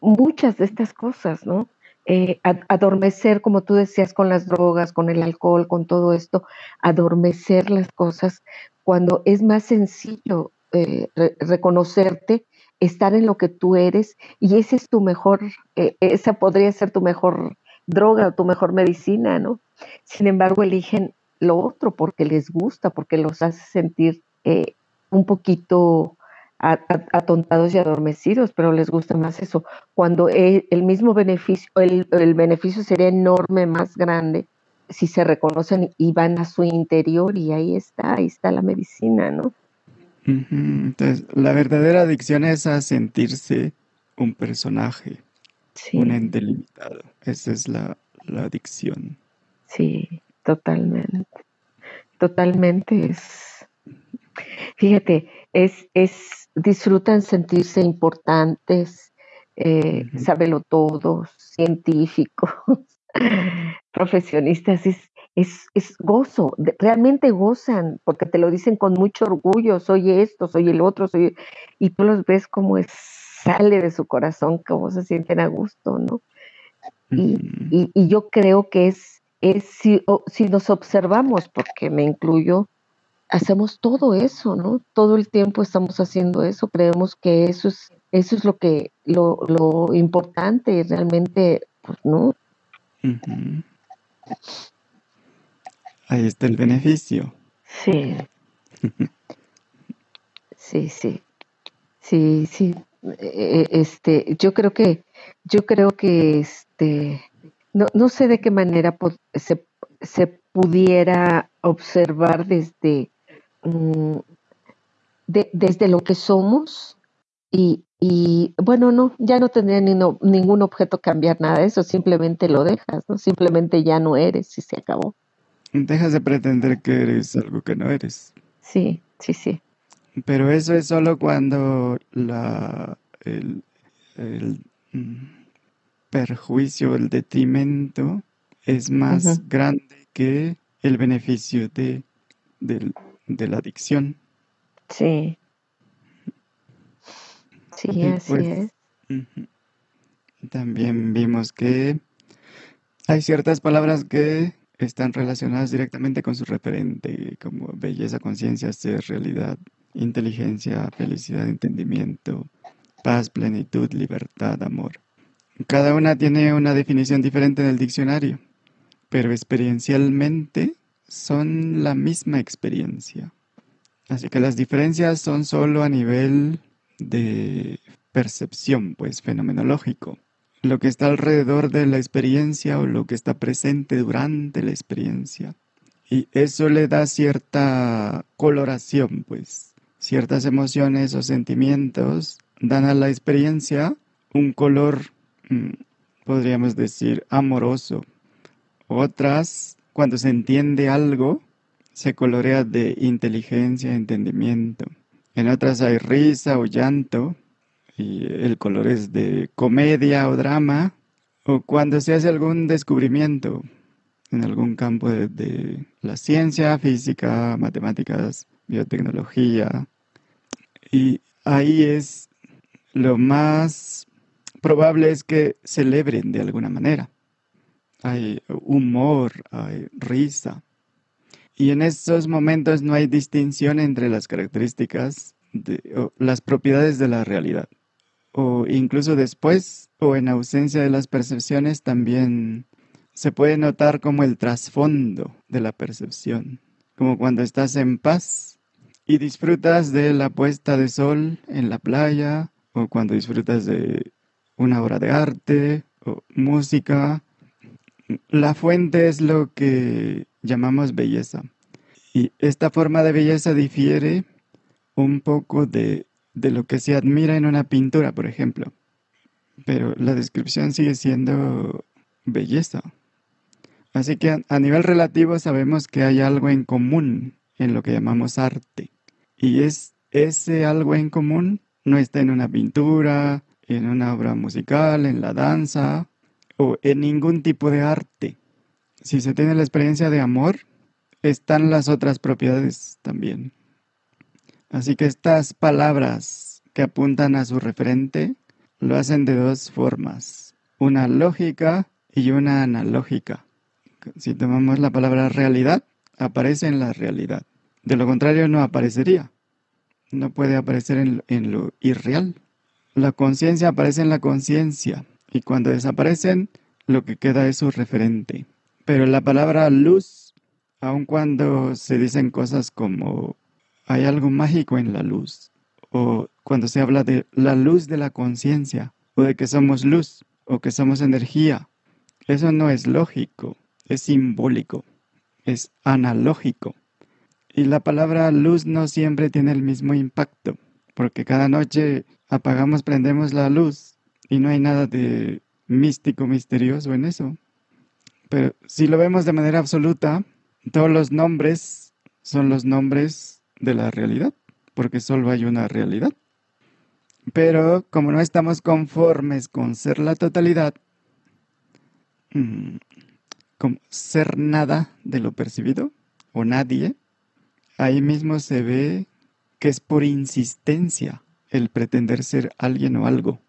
S3: muchas de estas cosas, ¿no? eh, adormecer, como tú decías, con las drogas, con el alcohol, con todo esto, adormecer las cosas, cuando es más sencillo eh, reconocerte, estar en lo que tú eres, y ese es tu mejor, eh, esa podría ser tu mejor droga, tu mejor medicina, ¿no? Sin embargo, eligen lo otro porque les gusta, porque los hace sentir un poquito atontados y adormecidos, pero les gusta más eso. Cuando el, mismo beneficio, el, beneficio sería enorme, más grande, si se reconocen y van a su interior y ahí está, ahí está la medicina, ¿no?
S2: Entonces, la verdadera adicción es a sentirse un personaje, un ente limitado. Esa es la, la adicción.
S3: Sí, totalmente. Totalmente es. Fíjate, es, es disfrutan sentirse importantes, eh, todos, científicos, profesionistas, es, es, gozo, realmente gozan, porque te lo dicen con mucho orgullo, soy esto, soy el otro, soy, y tú los ves como es, sale de su corazón, cómo se sienten a gusto, ¿no? Y, y, yo creo que es, es si, si nos observamos, porque me incluyo, hacemos todo eso, ¿no? Todo el tiempo estamos haciendo eso, creemos que eso es, eso es lo que, lo, lo importante, realmente, pues no.
S2: Ahí está el beneficio.
S3: Sí. sí, sí. Sí, sí. E, e, este, yo creo que, yo creo que este, no, no sé de qué manera se, se pudiera observar desde Mm, desde lo que somos y, bueno, no, ya no tendría ni ningún objeto cambiar nada de eso, simplemente lo dejas, ¿no? Simplemente ya no eres y se acabó.
S2: Dejas de pretender que eres algo que no eres.
S3: Sí, sí, sí.
S2: Pero eso es solo cuando la, el, mm, perjuicio, el detrimento es más grande que el beneficio de, del, de la adicción.
S3: Sí. Sí, así pues, es.
S2: También vimos que hay ciertas palabras que están relacionadas directamente con su referente, como belleza, conciencia, ser, realidad, inteligencia, felicidad, entendimiento, paz, plenitud, libertad, amor. Cada una tiene una definición diferente en el diccionario, pero experiencialmente son la misma experiencia. Así que las diferencias son solo a nivel de percepción, pues fenomenológico. Lo que está alrededor de la experiencia o lo que está presente durante la experiencia. Y eso le da cierta coloración, pues. Ciertas emociones o sentimientos dan a la experiencia un color, mm, podríamos decir, amoroso. Otras cuando se entiende algo, se colorea de inteligencia, entendimiento. En otras hay risa o llanto, y el color es de comedia o drama, o cuando se hace algún descubrimiento en algún campo de, la ciencia, física, matemáticas, biotecnología. Y ahí es lo más probable es que celebren de alguna manera hay humor, hay risa. Y en estos momentos no hay distinción entre las características, de, las propiedades de la realidad. O incluso después, o en ausencia de las percepciones, también se puede notar como el trasfondo de la percepción. Como cuando estás en paz y disfrutas de la puesta de sol en la playa, o cuando disfrutas de una obra de arte, o música, la fuente es lo que llamamos belleza. Y esta forma de belleza difiere un poco de, lo que se admira en una pintura, por ejemplo. Pero la descripción sigue siendo belleza. Así que a, nivel relativo sabemos que hay algo en común en lo que llamamos arte. Y es ese algo en común no está en una pintura, en una obra musical, en la danza o en ningún tipo de arte. Si se tiene la experiencia de amor, están las otras propiedades también. Así que estas palabras que apuntan a su referente lo hacen de dos formas. Una lógica y una analógica. Si tomamos la palabra realidad, aparece en la realidad. De lo contrario, no aparecería. No puede aparecer en, en lo irreal. La conciencia aparece en la conciencia y cuando desaparecen, lo que queda es su referente. Pero la palabra luz, aun cuando se dicen cosas como hay algo mágico en la luz, o cuando se habla de la luz de la conciencia, o de que somos luz, o que somos energía, eso no es lógico, es simbólico, es analógico. Y la palabra luz no siempre tiene el mismo impacto, porque cada noche apagamos, prendemos la luz y no hay nada de místico, misterioso en eso. Pero si lo vemos de manera absoluta, todos los nombres son los nombres de la realidad, porque solo hay una realidad. Pero como no estamos conformes con ser la totalidad, mm, como ser nada de lo percibido o nadie, ahí mismo se ve que es por insistencia el pretender ser alguien o algo.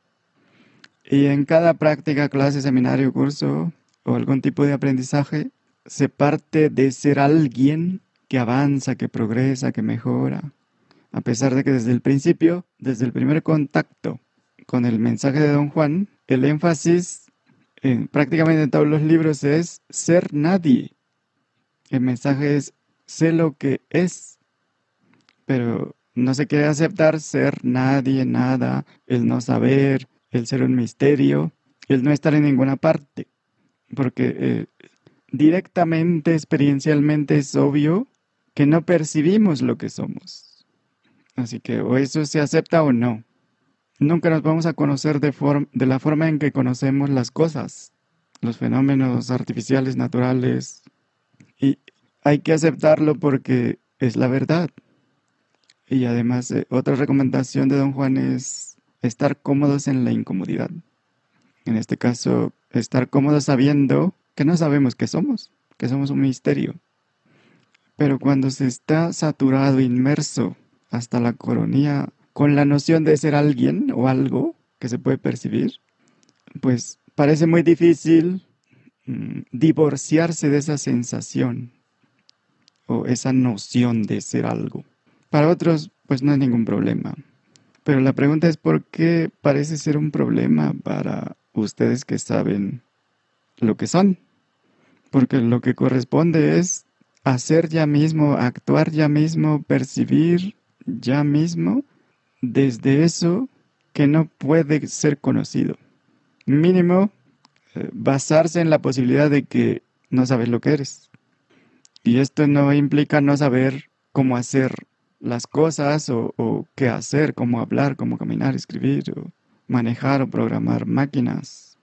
S2: Y en cada práctica, clase, seminario, curso o algún tipo de aprendizaje, se parte de ser alguien que avanza, que progresa, que mejora. A pesar de que desde el principio, desde el primer contacto con el mensaje de Don Juan, el énfasis en prácticamente todos los libros es ser nadie. El mensaje es sé lo que es, pero no se quiere aceptar ser nadie, nada, el no saber, el ser un misterio, el no estar en ninguna parte. Porque eh, directamente, experiencialmente es obvio que no percibimos lo que somos. Así que o eso se acepta o no. Nunca nos vamos a conocer de, la forma en que conocemos las cosas, los fenómenos artificiales, naturales. Y hay que aceptarlo porque es la verdad. Y además, eh, otra recomendación de don Juan es estar cómodos en la incomodidad. En este caso, estar cómodos sabiendo que no sabemos qué somos, que somos un misterio. Pero cuando se está saturado, inmerso hasta la coronilla con la noción de ser alguien o algo que se puede percibir, pues parece muy difícil mm, divorciarse de esa sensación o esa noción de ser algo. Para otros, pues no hay ningún problema. Pero la pregunta es por qué parece ser un problema para ustedes que saben lo que son. Porque lo que corresponde es hacer ya mismo, actuar ya mismo, percibir ya mismo desde eso que no puede ser conocido. Mínimo, eh, basarse en la posibilidad de que no sabes lo que eres. Y esto no implica no saber cómo hacer las cosas o, qué hacer, cómo hablar, cómo caminar, escribir, manejar o programar máquinas.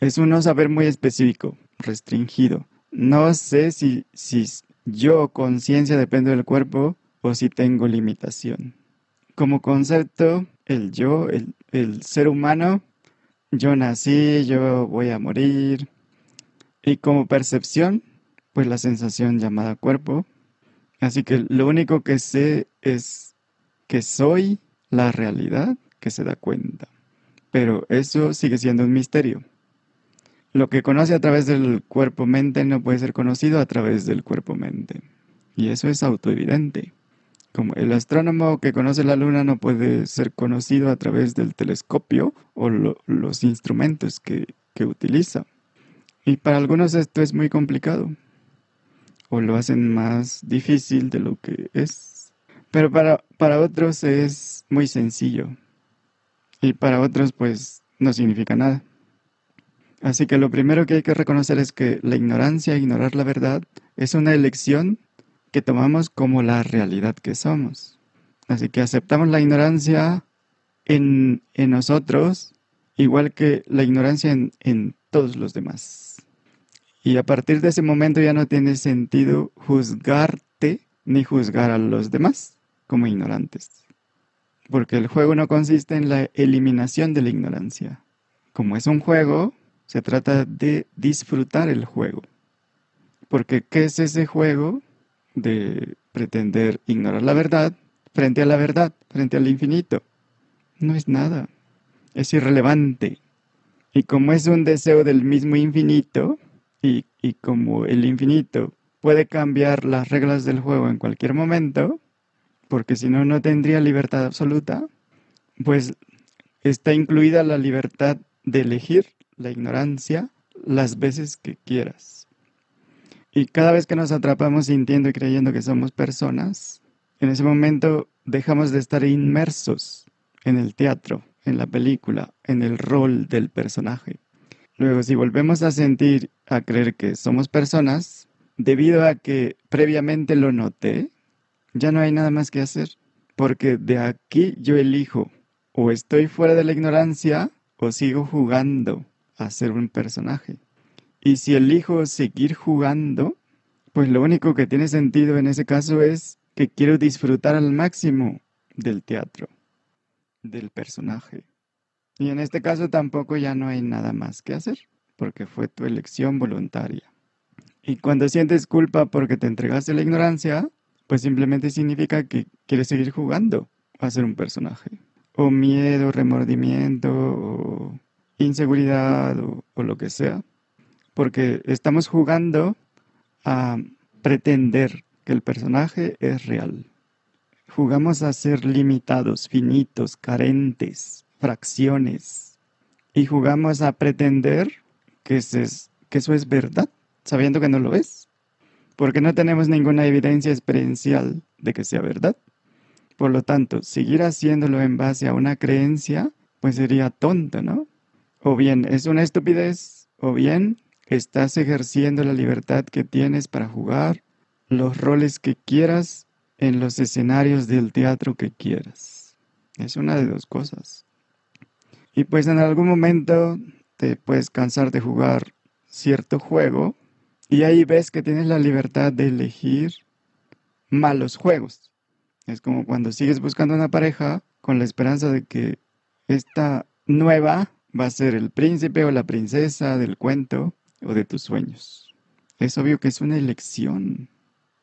S2: Es un saber muy específico, restringido. No sé si, si yo, conciencia, depende del cuerpo o si tengo limitación. Como concepto, el yo, el, el ser humano, yo nací, yo voy a morir. Y como percepción, pues la sensación llamada cuerpo, Así que lo único que sé es que soy la realidad que se da cuenta. Pero eso sigue siendo un misterio. Lo que conoce a través del cuerpo-mente no puede ser conocido a través del cuerpo-mente. Y eso es autoevidente. Como el astrónomo que conoce la luna no puede ser conocido a través del telescopio o los instrumentos que, que utiliza. Y para algunos esto es muy complicado o lo hacen más difícil de lo que es. Pero para, para otros es muy sencillo y para otros pues no significa nada. Así que lo primero que hay que reconocer es que la ignorancia, ignorar la verdad, es una elección que tomamos como la realidad que somos. Así que aceptamos la ignorancia en, en nosotros, igual que la ignorancia en, en todos los demás. Y a partir de ese momento ya no tiene sentido juzgarte ni juzgar a los demás como ignorantes. Porque el juego no consiste en la eliminación de la ignorancia. Como es un juego, se trata de disfrutar el juego. Porque ¿qué es ese juego de pretender ignorar la verdad frente a la verdad, frente al infinito? No es nada. Es irrelevante. Y como es un deseo del mismo infinito, y, y como el infinito puede cambiar las reglas del juego en cualquier momento, porque si no, no tendría libertad absoluta, pues está incluida la libertad de elegir la ignorancia las veces que quieras. Y cada vez que nos atrapamos sintiendo y creyendo que somos personas, en ese momento dejamos de estar inmersos en el teatro, en la película, en el rol del personaje. Luego, si volvemos a sentir, a creer que somos personas, debido a que previamente lo noté, ya no hay nada más que hacer, porque de aquí yo elijo o estoy fuera de la ignorancia o sigo jugando a ser un personaje. Y si elijo seguir jugando, pues lo único que tiene sentido en ese caso es que quiero disfrutar al máximo del teatro, del personaje. Y en este caso tampoco ya no hay nada más que hacer, porque fue tu elección voluntaria. Y cuando sientes culpa porque te entregaste la ignorancia, pues simplemente significa que quieres seguir jugando a ser un personaje. O miedo, remordimiento, o inseguridad, o lo que sea. Porque estamos jugando a pretender que el personaje es real. Jugamos a ser limitados, finitos, carentes, fracciones. Y jugamos a pretender que, que eso es verdad, sabiendo que no lo es. Porque no tenemos ninguna evidencia experiencial de que sea verdad. Por lo tanto, seguir haciéndolo en base a una creencia, pues sería tonto, ¿no? O bien es una estupidez, o bien estás ejerciendo la libertad que tienes para jugar los roles que quieras en los escenarios del teatro que quieras. Es una de dos cosas. Y pues en algún momento te puedes cansar de jugar cierto juego y ahí ves que tienes la libertad de elegir malos juegos. Es como cuando sigues buscando una pareja con la esperanza de que esta nueva va a ser el príncipe o la princesa del cuento o de tus sueños. Es obvio que es una elección,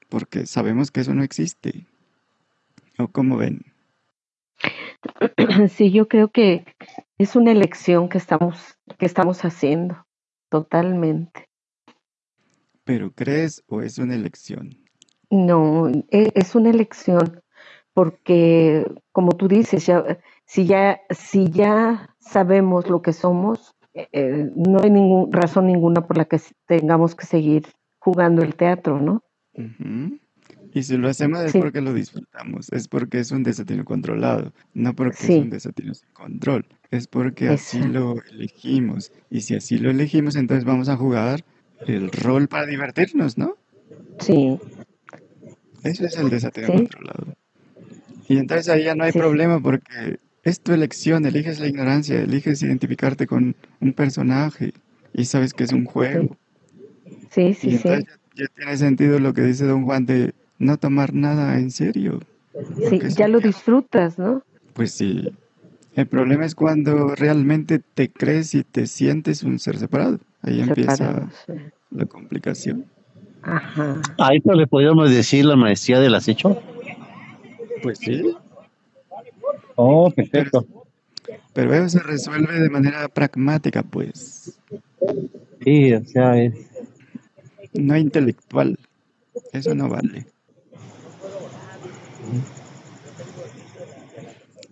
S2: porque sabemos que eso no existe. ¿O cómo ven?
S3: Sí, yo creo que es una elección que estamos, que estamos haciendo, totalmente.
S2: ¿Pero crees o es una elección?
S3: No, e, es una elección, porque como tú dices, ya, si, ya, si ya sabemos lo que somos, eh, eh, no hay ninguna razón ninguna por la que tengamos que seguir jugando el teatro, ¿no?
S2: Y si lo hacemos es porque lo disfrutamos, es porque es un desatino controlado, no porque es un desatino sin control, es porque así lo elegimos. Y si así lo elegimos, entonces vamos a jugar el rol para divertirnos, ¿no?
S3: Sí.
S2: Eso es el desatino controlado. Y entonces ahí ya no hay problema porque es tu elección, eliges la ignorancia, eliges identificarte con un personaje y sabes que es un juego.
S3: Sí, sí, sí.
S2: ya tiene sentido lo que dice don Juan de no tomar nada en serio.
S3: Sí, ya lo disfrutas, ¿no?
S2: Pues sí. El problema es cuando realmente te crees y te sientes un ser separado. Ahí empieza la complicación.
S1: Ajá. ¿A esto le podríamos decir la maestría del acecho?
S2: Pues sí.
S1: Oh, perfecto.
S2: Pero, eso se resuelve de manera pragmática, pues.
S1: Sí, o sea, es...
S2: No intelectual. Eso no vale.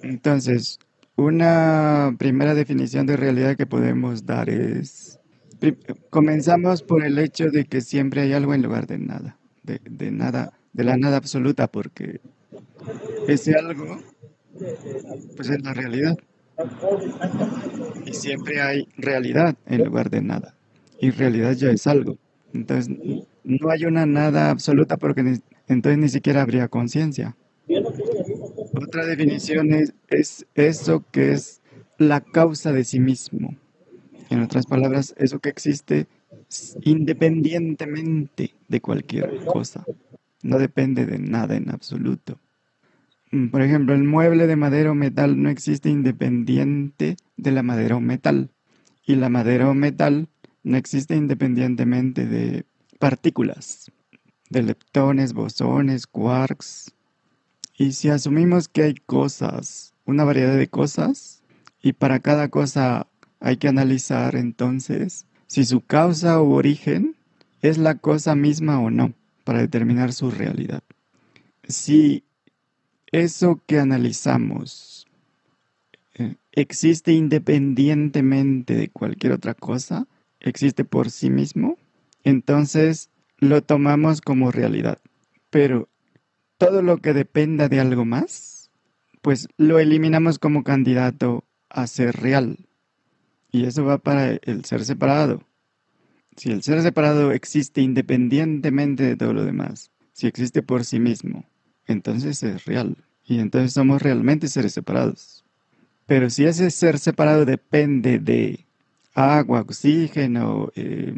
S2: Entonces, una primera definición de realidad que podemos dar es, comenzamos por el hecho de que siempre hay algo en lugar de nada, de, nada, de la nada absoluta, porque ese algo, pues es la realidad. Y siempre hay realidad en lugar de nada. Y realidad ya es algo. Entonces, no hay una nada absoluta porque entonces ni siquiera habría conciencia. Otra definición es, eso que es la causa de sí mismo. En otras palabras, eso que existe independientemente de cualquier cosa. No depende de nada en absoluto. Mm, por ejemplo, el mueble de madera o metal no existe independiente de la madera o metal. Y la madera o metal no existe independientemente de partículas, de leptones, bosones, quarks, y si asumimos que hay cosas, una variedad de cosas, y para cada cosa hay que analizar entonces si su causa o origen es la cosa misma o no para determinar su realidad. Si eso que analizamos eh, existe independientemente de cualquier otra cosa, existe por sí mismo, entonces lo tomamos como realidad. Pero todo lo que dependa de algo más, pues lo eliminamos como candidato a ser real. Y eso va para el ser separado. Si el ser separado existe independientemente de todo lo demás, si existe por sí mismo, entonces es real. Y entonces somos realmente seres separados. Pero si ese ser separado depende de agua, oxígeno, eh,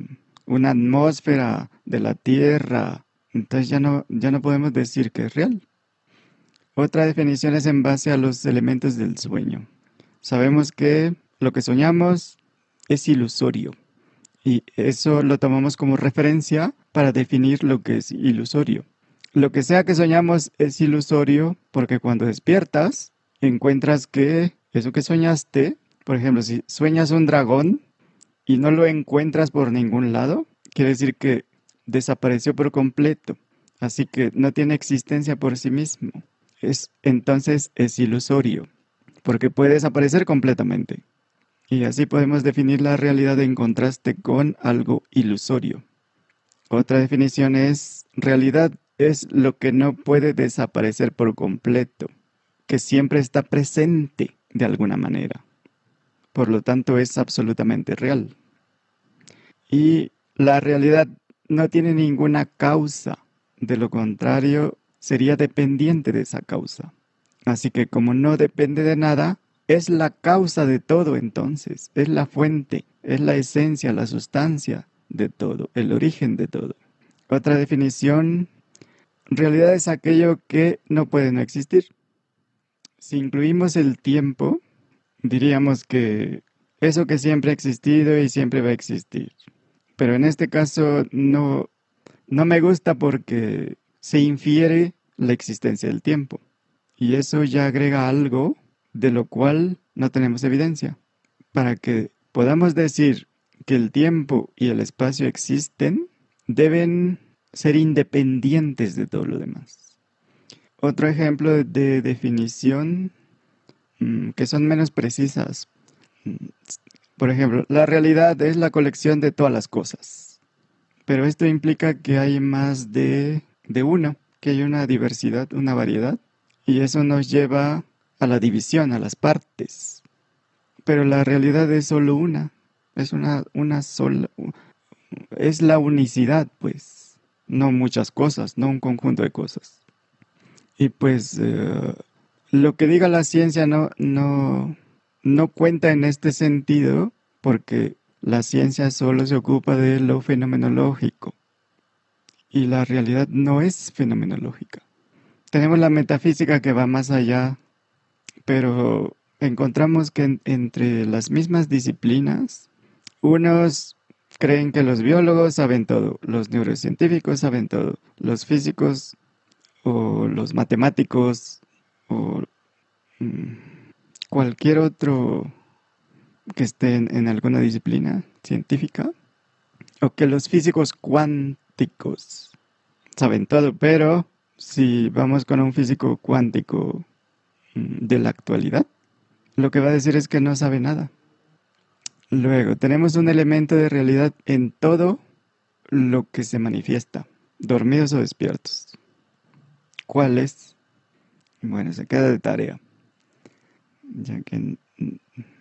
S2: una atmósfera de la Tierra, entonces ya no, ya no podemos decir que es real. Otra definición es en base a los elementos del sueño. Sabemos que lo que soñamos es ilusorio y eso lo tomamos como referencia para definir lo que es ilusorio. Lo que sea que soñamos es ilusorio porque cuando despiertas encuentras que eso que soñaste, por ejemplo, si sueñas un dragón y no lo encuentras por ningún lado, quiere decir que desapareció por completo. Así que no tiene existencia por sí mismo. Es, entonces es ilusorio, porque puede desaparecer completamente. Y así podemos definir la realidad en contraste con algo ilusorio. Otra definición es, realidad es lo que no puede desaparecer por completo, que siempre está presente de alguna manera. Por lo tanto, es absolutamente real. Y la realidad no tiene ninguna causa, de lo contrario, sería dependiente de esa causa. Así que como no depende de nada, es la causa de todo entonces, es la fuente, es la esencia, la sustancia de todo, el origen de todo. Otra definición, realidad es aquello que no puede no existir. Si incluimos el tiempo, diríamos que eso que siempre ha existido y siempre va a existir. Pero en este caso no, no me gusta porque se infiere la existencia del tiempo. Y eso ya agrega algo de lo cual no tenemos evidencia. Para que podamos decir que el tiempo y el espacio existen, deben ser independientes de todo lo demás. Otro ejemplo de definición mm, que son menos precisas. Por ejemplo, la realidad es la colección de todas las cosas. Pero esto implica que hay más de, de uno, que hay una diversidad, una variedad. Y eso nos lleva a la división, a las partes. Pero la realidad es solo una, es una, una sola, es la unicidad, pues, no muchas cosas, no un conjunto de cosas. Y pues eh, lo que diga la ciencia no, no, no cuenta en este sentido porque la ciencia solo se ocupa de lo fenomenológico y la realidad no es fenomenológica. Tenemos la metafísica que va más allá pero encontramos que entre las mismas disciplinas, unos creen que los biólogos saben todo, los neurocientíficos saben todo, los físicos o los matemáticos o mm, cualquier otro que esté en, alguna disciplina científica, o que los físicos cuánticos saben todo, pero si vamos con un físico cuántico Mm, de la actualidad, lo que va a decir es que no sabe nada. Luego, tenemos un elemento de realidad en todo lo que se manifiesta, dormidos o despiertos. ¿Cuál es? Bueno, se queda de tarea, ya que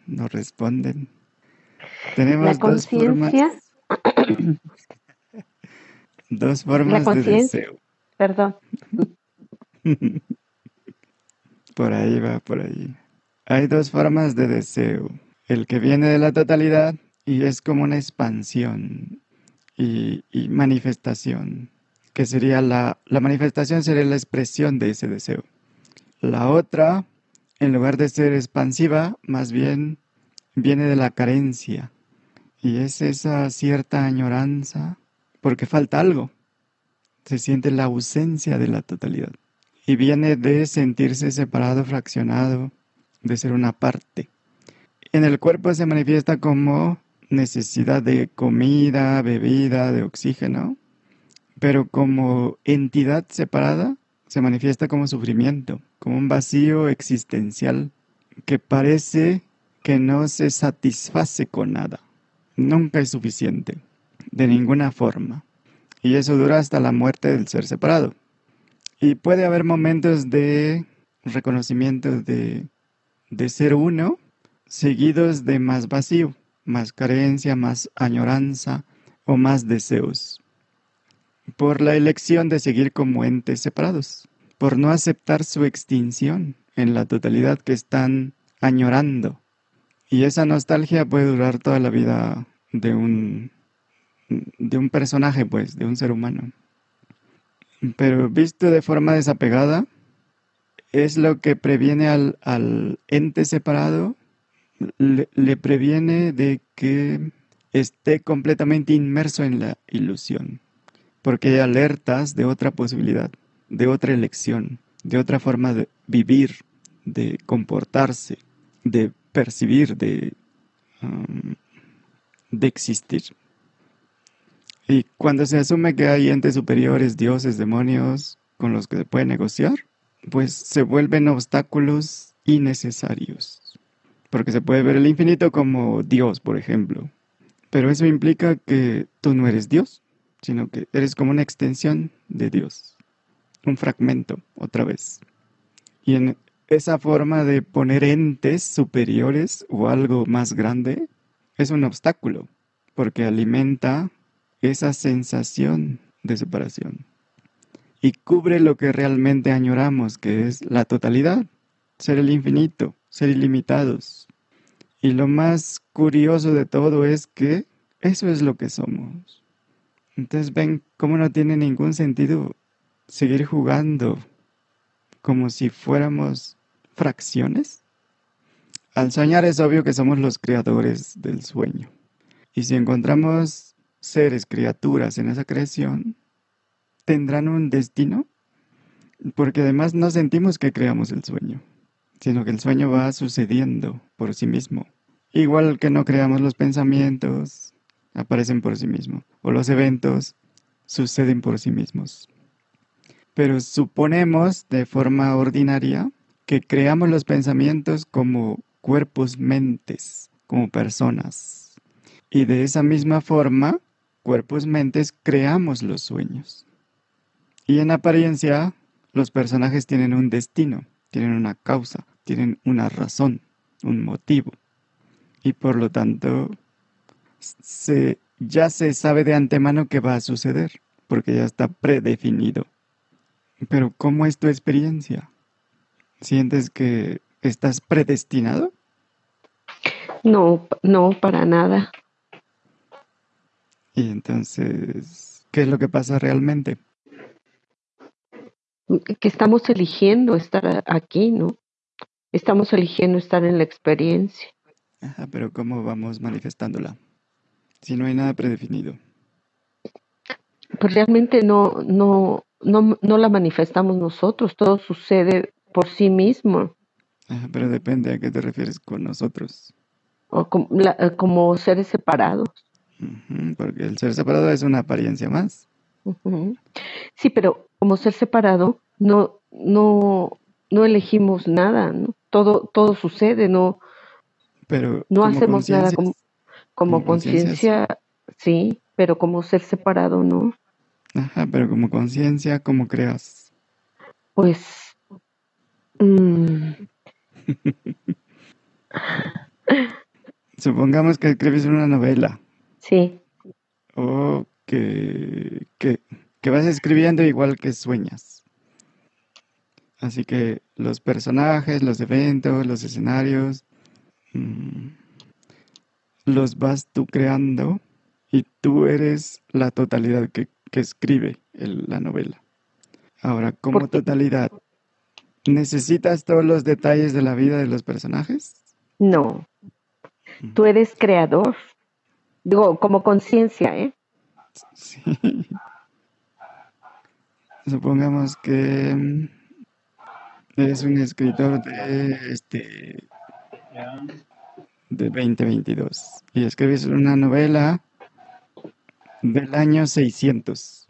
S2: no responden.
S3: Tenemos dos formas,
S2: dos formas de deseo.
S3: Perdón.
S2: Por ahí va, por ahí. Hay dos formas de deseo. El que viene de la totalidad y es como una expansión y, manifestación, que sería la, la manifestación sería la expresión de ese deseo. La otra, en lugar de ser expansiva, más bien viene de la carencia y es esa cierta añoranza porque falta algo. Se siente la ausencia de la totalidad y viene de sentirse separado, fraccionado, de ser una parte. en el cuerpo se manifiesta como necesidad de comida, bebida, de oxígeno, pero como entidad separada se manifiesta como sufrimiento, como un vacío existencial que parece que no se satisface con nada. Nunca es suficiente, de ninguna forma. Y eso dura hasta la muerte del ser separado. Y puede haber momentos de reconocimiento de, de ser uno, seguidos de más vacío, más carencia, más añoranza o más deseos. Por la elección de seguir como entes separados, por no aceptar su extinción en la totalidad que están añorando. Y esa nostalgia puede durar toda la vida de un, de un personaje, pues, de un ser humano. Pero visto de forma desapegada, es lo que previene al, al ente separado le, previene de que esté completamente inmerso en la ilusión, porque hay alertas de otra posibilidad, de otra elección, de otra forma de vivir, de comportarse, de percibir, de, um, de existir. Y cuando se asume que hay entes superiores, dioses, demonios, con los que se puede negociar, pues se vuelven obstáculos innecesarios porque se puede ver el infinito como Dios, por ejemplo. Pero eso implica que tú no eres Dios, sino que eres como una extensión de Dios, un fragmento, otra vez. Y en esa forma de poner entes superiores o algo más grande es un obstáculo, porque alimenta esa sensación de separación y cubre lo que realmente añoramos, que es la totalidad, ser el infinito, ser ilimitados. Y lo más curioso de todo es que eso es lo que somos. Entonces ven cómo no tiene ningún sentido seguir jugando como si fuéramos fracciones. Al soñar es obvio que somos los creadores del sueño. Y si encontramos seres, criaturas en esa creación, ¿tendrán un destino? Porque además no sentimos que creamos el sueño sino que el sueño va sucediendo por sí mismo. Igual que no creamos los pensamientos, aparecen por sí mismos, o los eventos suceden por sí mismos. Pero suponemos de forma ordinaria que creamos los pensamientos como cuerpos mentes, como personas. Y de esa misma forma, cuerpos mentes creamos los sueños. Y en apariencia, los personajes tienen un destino, tienen una causa, tienen una razón, un motivo. Y por lo tanto, se, ya se sabe de antemano qué va a suceder, porque ya está predefinido. Pero ¿cómo es tu experiencia? ¿Sientes que estás predestinado?
S3: No, no, para nada.
S2: Y entonces, ¿qué es lo que pasa realmente?
S3: Que estamos eligiendo estar aquí, ¿no? Estamos eligiendo estar en la experiencia.
S2: Ajá, pero ¿cómo vamos manifestándola? Si no hay nada predefinido.
S3: Pues realmente no, no, no, no la manifestamos nosotros, todo sucede por sí mismo.
S2: Ajá, pero depende a qué te refieres con nosotros.
S3: O como, eh, como seres separados.
S2: porque el ser separado es una apariencia más.
S3: Sí, pero como ser separado no, no, no elegimos nada, ¿no? todo, todo sucede, no,
S2: pero
S3: no hacemos nada como, como conciencia, sí, pero como ser separado, ¿no?
S2: Ajá, pero como conciencia, ¿cómo creas?
S3: Pues... Mm.
S2: Supongamos que escribes una novela.
S3: Sí.
S2: O que, que, que vas escribiendo igual que sueñas. Así que los personajes, los eventos, los escenarios, mm, los vas tú creando y tú eres la totalidad que, escribe la novela. Ahora, como totalidad, ¿necesitas todos los detalles de la vida de los personajes?
S3: No. Tú eres creador. Digo, como conciencia, ¿eh?
S2: Sí. Supongamos que mm, es un escritor de este de 2022 y escribes una novela del año 600.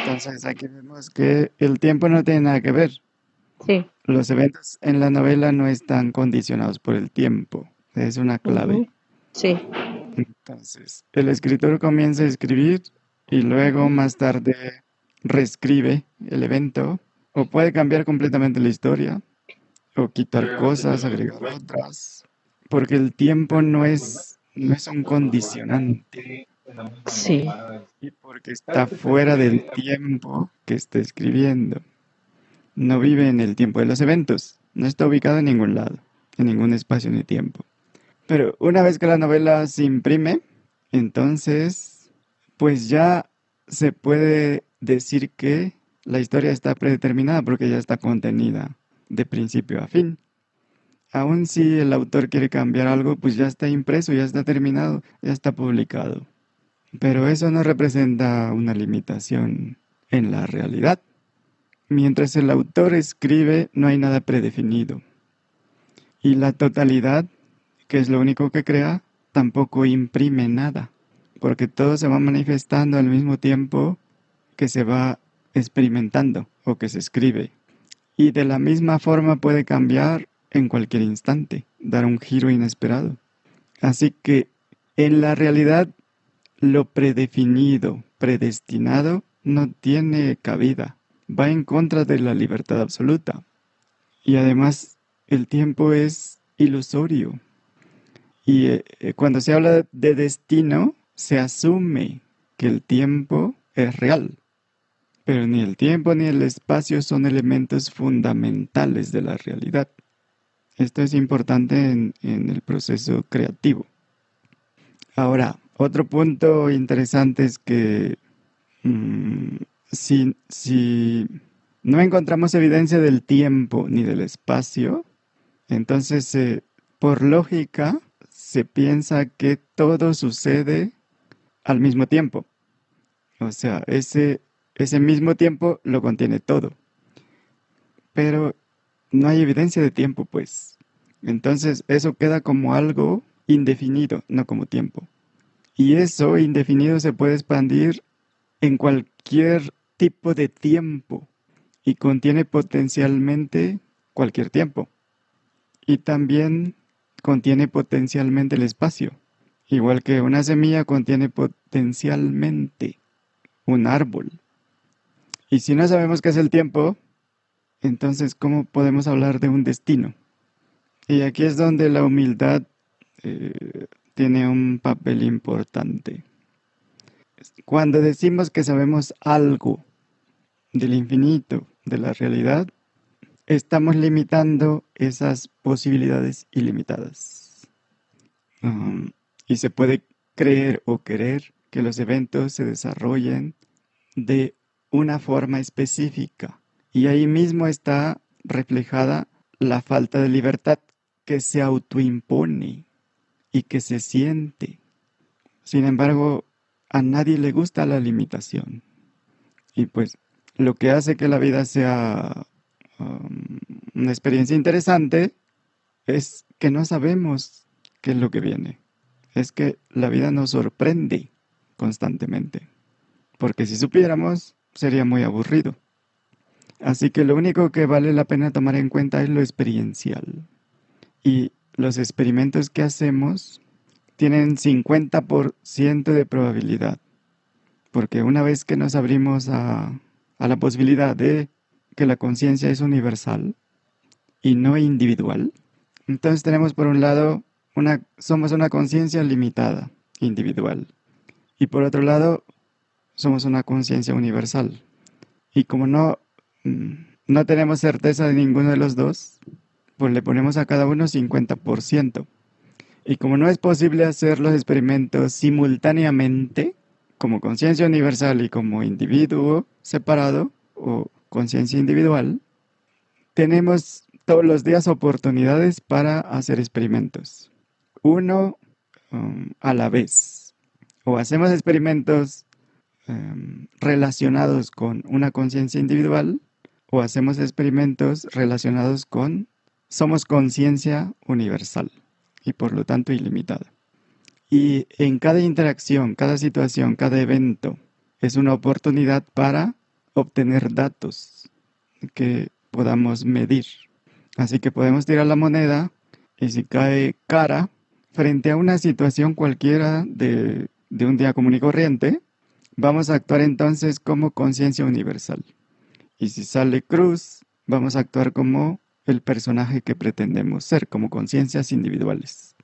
S2: Entonces aquí vemos que el tiempo no tiene nada que ver.
S3: Sí.
S2: Los eventos en la novela no están condicionados por el tiempo. Es una clave.
S3: Sí.
S2: Entonces, el escritor comienza a escribir y luego más tarde reescribe el evento o puede cambiar completamente la historia o quitar cosas, agregar otras, porque el tiempo no es, no es un condicionante.
S3: Sí.
S2: Y porque está fuera del tiempo que está escribiendo. No vive en el tiempo de los eventos. No está ubicado en ningún lado, en ningún espacio ni tiempo. Pero una vez que la novela se imprime, entonces, pues ya se puede decir que la historia está predeterminada porque ya está contenida de principio a fin. Aun si el autor quiere cambiar algo, pues ya está impreso, ya está terminado, ya está publicado. Pero eso no representa una limitación en la realidad. Mientras el autor escribe, no hay nada predefinido. Y la totalidad, que es lo único que crea, tampoco imprime nada, porque todo se va manifestando al mismo tiempo que se va experimentando o que se escribe. Y de la misma forma puede cambiar en cualquier instante, dar un giro inesperado. Así que en la realidad lo predefinido, predestinado, no tiene cabida. Va en contra de la libertad absoluta. Y además, el tiempo es ilusorio. Y eh, eh, cuando se habla de destino, se asume que el tiempo es real. Pero ni el tiempo ni el espacio son elementos fundamentales de la realidad. Esto es importante en, el proceso creativo. Ahora, otro punto interesante es que mm, si, si, no encontramos evidencia del tiempo ni del espacio, entonces eh, por lógica se piensa que todo sucede al mismo tiempo. O sea, ese, ese mismo tiempo lo contiene todo. Pero no hay evidencia de tiempo, pues. Entonces eso queda como algo indefinido, no como tiempo. Y eso indefinido se puede expandir en cualquier tipo de tiempo y contiene potencialmente cualquier tiempo. Y también contiene potencialmente el espacio, igual que una semilla contiene potencialmente un árbol. Y si no sabemos qué es el tiempo, entonces ¿cómo podemos hablar de un destino? Y aquí es donde la humildad eh, tiene un papel importante. Cuando decimos que sabemos algo del infinito, de la realidad, estamos limitando esas posibilidades ilimitadas. Um, y se puede creer o querer que los eventos se desarrollen de una forma específica. Y ahí mismo está reflejada la falta de libertad que se autoimpone y que se siente. Sin embargo, a nadie le gusta la limitación. Y pues lo que hace que la vida sea um, una experiencia interesante es que no sabemos qué es lo que viene. Es que la vida nos sorprende constantemente. Porque si supiéramos, sería muy aburrido. Así que lo único que vale la pena tomar en cuenta es lo experiencial. Y los experimentos que hacemos tienen 50% de probabilidad. Porque una vez que nos abrimos a, la posibilidad de que la conciencia es universal y no individual, entonces tenemos por un lado, somos una conciencia limitada, individual. Y por otro lado, somos una conciencia universal. Y como no, mm, no tenemos certeza de ninguno de los dos, pues le ponemos a cada uno 50%. Y como no es posible hacer los experimentos simultáneamente, como conciencia universal y como individuo separado o conciencia individual, tenemos todos los días oportunidades para hacer experimentos. Uno um, a la vez. O hacemos experimentos um, relacionados con una conciencia individual o hacemos experimentos relacionados con somos conciencia universal y por lo tanto ilimitada. Y en cada interacción, cada situación, cada evento es una oportunidad para obtener datos que podamos medir. Así que podemos tirar la moneda y si cae cara frente a una situación cualquiera de, de un día común y corriente, vamos a actuar entonces como conciencia universal. Y si sale cruz, vamos a actuar como el personaje que pretendemos ser, como conciencias individuales.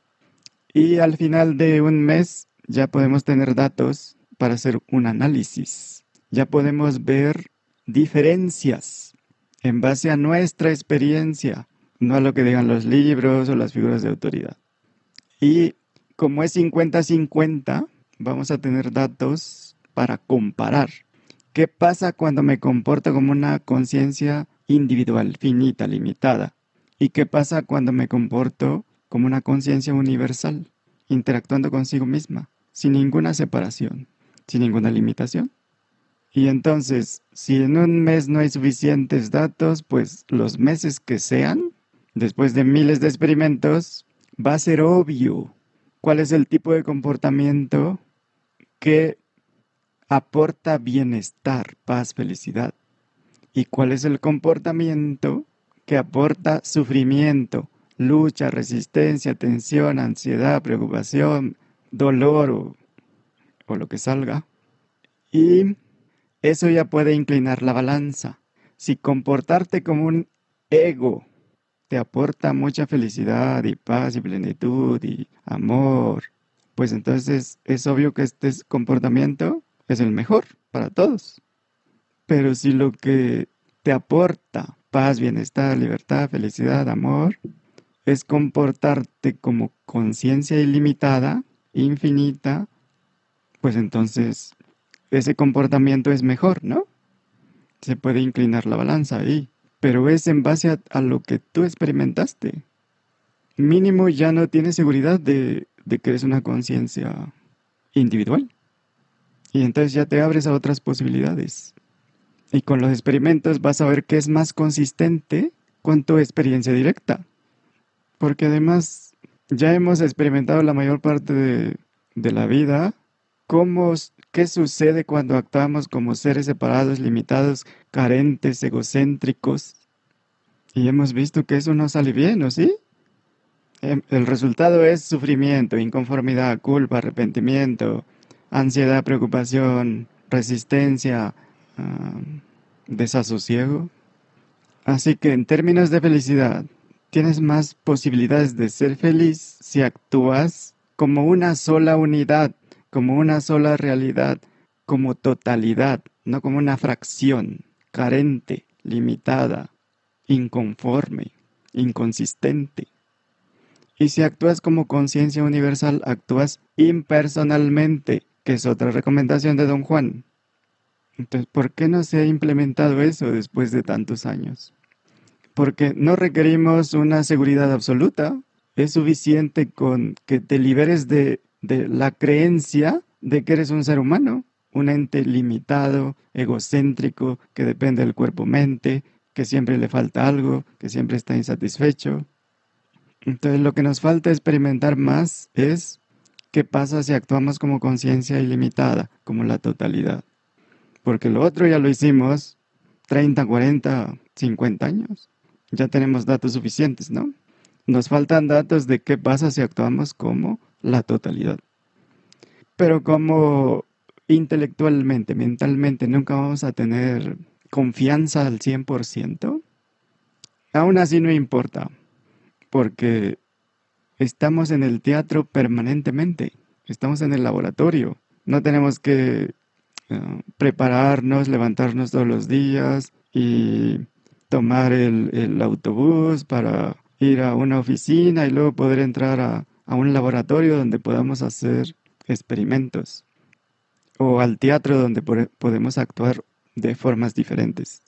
S2: Y al final de un mes ya podemos tener datos para hacer un análisis. Ya podemos ver diferencias en base a nuestra experiencia, no a lo que digan los libros o las figuras de autoridad. Y como es 50-50, vamos a tener datos para comparar. ¿Qué pasa cuando me comporto como una conciencia individual, finita, limitada? ¿Y qué pasa cuando me comporto como una conciencia universal, interactuando consigo misma, sin ninguna separación, sin ninguna limitación. Y entonces, si en un mes no hay suficientes datos, pues los meses que sean, después de miles de experimentos, va a ser obvio cuál es el tipo de comportamiento que aporta bienestar, paz, felicidad. Y cuál es el comportamiento que aporta sufrimiento, lucha, resistencia, tensión, ansiedad, preocupación, dolor o, o lo que salga. Y eso ya puede inclinar la balanza. Si comportarte como un ego te aporta mucha felicidad y paz y plenitud y amor, pues entonces es obvio que este comportamiento es el mejor para todos. Pero si lo que te aporta paz, bienestar, libertad, felicidad, amor, es comportarte como conciencia ilimitada, infinita, pues entonces ese comportamiento es mejor, ¿no? Se puede inclinar la balanza ahí, pero es en base a, lo que tú experimentaste. Mínimo ya no tienes seguridad de, de que eres una conciencia individual. Y entonces ya te abres a otras posibilidades. Y con los experimentos vas a ver qué es más consistente con tu experiencia directa porque además ya hemos experimentado la mayor parte de, la vida cómo, qué sucede cuando actuamos como seres separados, limitados, carentes, egocéntricos. Y hemos visto que eso no sale bien, ¿o sí? Em, el resultado es sufrimiento, inconformidad, culpa, arrepentimiento, ansiedad, preocupación, resistencia, ah, desasosiego. Así que en términos de felicidad, tienes más posibilidades de ser feliz si actúas como una sola unidad, como una sola realidad, como totalidad, no como una fracción, carente, limitada, inconforme, inconsistente. Y si actúas como conciencia universal, actúas impersonalmente, que es otra recomendación de don Juan. Entonces, ¿por qué no se ha implementado eso después de tantos años? porque no requerimos una seguridad absoluta. Es suficiente con que te liberes de, la creencia de que eres un ser humano, un ente limitado, egocéntrico, que depende del cuerpo-mente, que siempre le falta algo, que siempre está insatisfecho. Entonces lo que nos falta experimentar más es qué pasa si actuamos como conciencia ilimitada, como la totalidad. Porque lo otro ya lo hicimos 30, 40, 50 años ya tenemos datos suficientes, ¿no? Nos faltan datos de qué pasa si actuamos como la totalidad. Pero como intelectualmente, mentalmente, nunca vamos a tener confianza al 100%, aún así no importa, porque estamos en el teatro permanentemente, estamos en el laboratorio, no tenemos que eh, prepararnos, levantarnos todos los días y tomar el, autobús para ir a una oficina y luego poder entrar a, un laboratorio donde podamos hacer experimentos o al teatro donde podemos actuar de formas diferentes.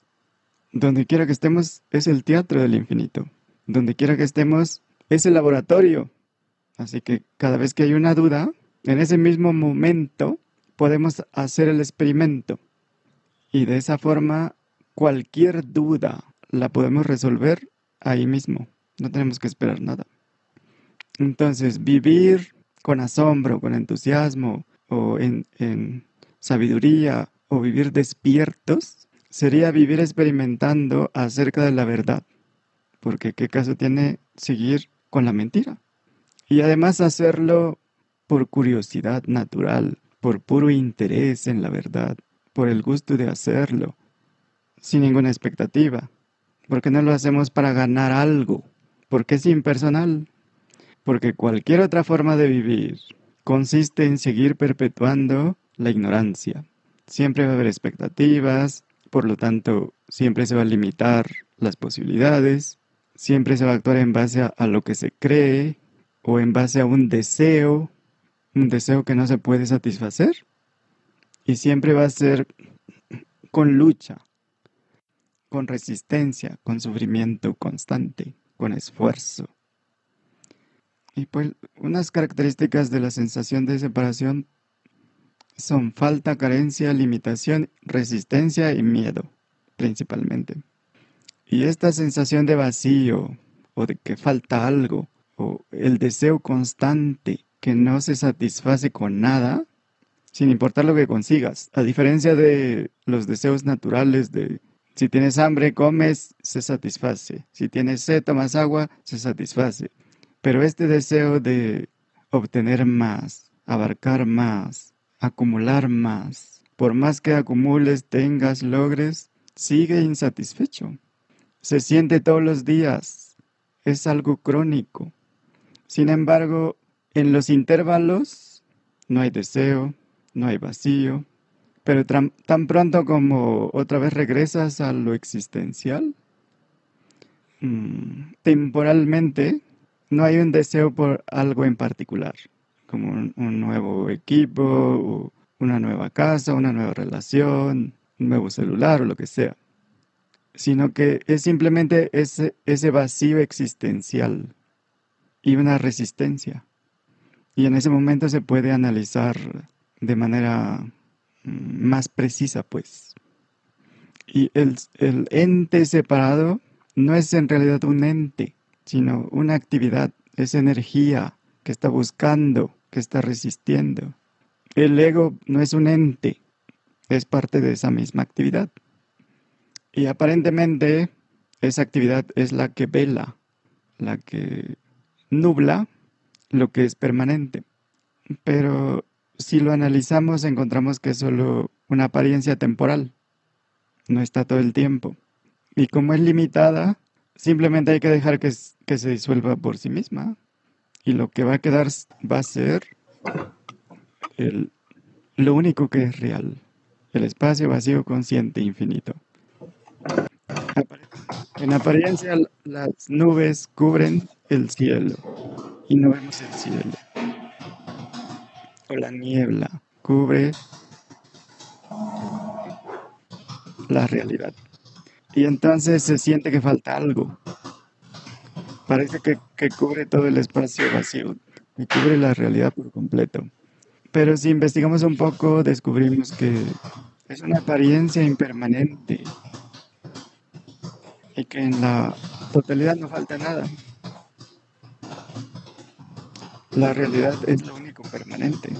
S2: Donde quiera que estemos es el teatro del infinito. Donde quiera que estemos es el laboratorio. Así que cada vez que hay una duda, en ese mismo momento podemos hacer el experimento. Y de esa forma, cualquier duda la podemos resolver ahí mismo, No tenemos que esperar nada. Entonces, vivir con asombro, con entusiasmo o en, en sabiduría o vivir despiertos sería vivir experimentando acerca de la verdad. Porque qué caso tiene seguir con la mentira. Y además hacerlo por curiosidad natural, por puro interés en la verdad, por el gusto de hacerlo, sin ninguna expectativa. Porque no lo hacemos para ganar algo, porque es impersonal. Porque cualquier otra forma de vivir consiste en seguir perpetuando la ignorancia. Siempre va a haber expectativas, por lo tanto, siempre se va a limitar las posibilidades, siempre se va a actuar en base a, lo que se cree o en base a un deseo, un deseo que no se puede satisfacer. Y siempre va a ser con lucha, con resistencia, con sufrimiento constante, con esfuerzo. Y pues unas características de la sensación de separación son falta, carencia, limitación, resistencia y miedo, principalmente. Y esta sensación de vacío o de que falta algo o el deseo constante que no se satisface con nada, sin importar lo que consigas, a diferencia de los deseos naturales de si tienes hambre, comes, se satisface. Si tienes sed, tomas agua, se satisface. Pero este deseo de obtener más, abarcar más, acumular más, por más que acumules, tengas, logres, sigue insatisfecho. Se siente todos los días. Es algo crónico. Sin embargo, en los intervalos no hay deseo, no hay vacío, pero tan, pronto como otra vez regresas a lo existencial, mm, temporalmente no hay un deseo por algo en particular, como un, nuevo equipo, una nueva casa, una nueva relación, un nuevo celular o lo que sea, sino que es simplemente ese, ese vacío existencial y una resistencia. Y en ese momento se puede analizar de manera mm, más precisa, pues. Y el, el ente separado no es en realidad un ente, sino una actividad, es energía que está buscando, que está resistiendo. El ego no es un ente, es parte de esa misma actividad. Y aparentemente esa actividad es la que vela, la que nubla lo que es permanente. Pero si lo analizamos encontramos que es solo una apariencia temporal, no está todo el tiempo. Y como es limitada, Simplemente hay que dejar que, se disuelva por sí misma. Y lo que va a quedar va a ser lo único que es real. El espacio vacío consciente infinito. En apariencia las nubes cubren el cielo y no vemos el cielo. O la niebla cubre la realidad y entonces se siente que falta algo. Parece que, cubre todo el espacio vacío y cubre la realidad por completo. Pero si investigamos un poco, descubrimos que es una apariencia impermanente y que en la totalidad no falta nada. La realidad es lo único permanente.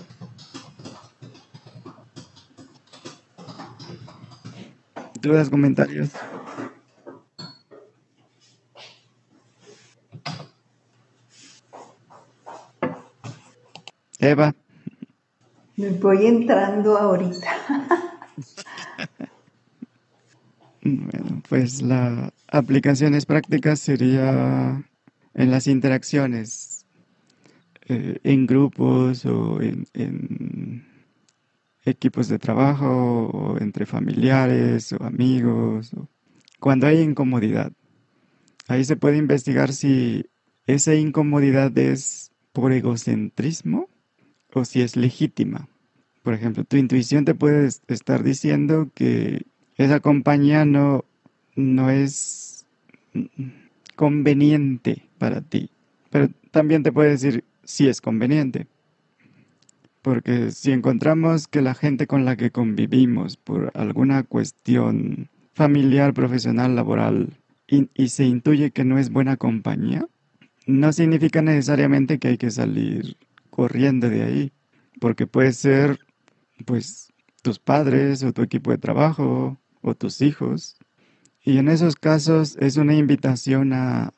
S2: ¿Dudas, comentarios? Eva.
S4: Me voy entrando ahorita.
S2: bueno, pues la aplicaciones prácticas sería en las interacciones, eh, en grupos o en, equipos de trabajo o entre familiares o amigos, cuando hay incomodidad. Ahí se puede investigar si esa incomodidad es por egocentrismo o si es legítima. Por ejemplo, tu intuición te puede estar diciendo que esa compañía no, no es conveniente para ti, pero también te puede decir si es conveniente. Porque si encontramos que la gente con la que convivimos por alguna cuestión familiar, profesional, laboral, y, se intuye que no es buena compañía, no significa necesariamente que hay que salir corriendo de ahí, porque puede ser, pues, tus padres o tu equipo de trabajo o tus hijos. Y en esos casos es una invitación a,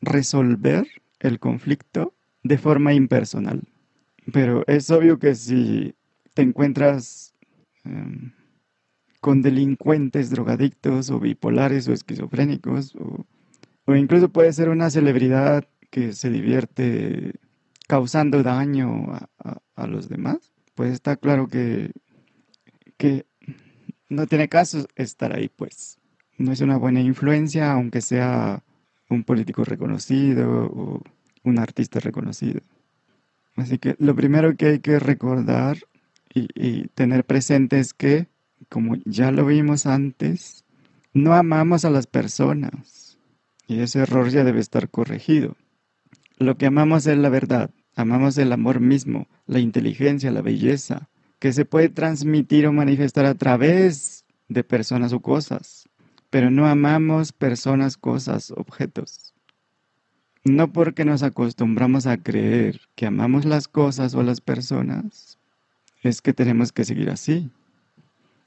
S2: resolver el conflicto de forma impersonal. Pero es obvio que si te encuentras em, con delincuentes, drogadictos o bipolares o esquizofrénicos, o, incluso puede ser una celebridad que se divierte causando daño a, los demás, pues está claro que, que no tiene caso estar ahí, pues. No es una buena influencia, aunque sea un político reconocido o un artista reconocido. Así que lo primero que hay que recordar y, tener presente es que como ya lo vimos antes, no amamos a las personas. Y ese error ya debe estar corregido. Lo que amamos es la verdad, amamos el amor mismo, la inteligencia, la belleza, que se puede transmitir o manifestar a través de personas o cosas. Pero no amamos personas, cosas, objetos. No porque nos acostumbramos a creer que amamos las cosas o las personas, es que tenemos que seguir así.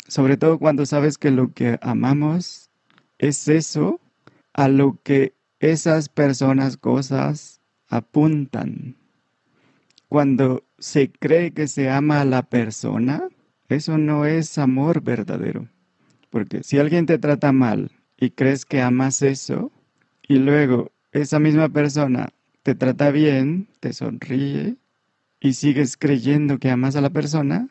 S2: Sobre todo cuando sabes que lo que amamos es eso a lo que esas personas, cosas apuntan. Cuando se cree que se ama a la persona, eso no es amor verdadero. Porque si alguien te trata mal y crees que amas eso, y luego esa misma persona te trata bien, te sonríe, y sigues creyendo que amas a la persona,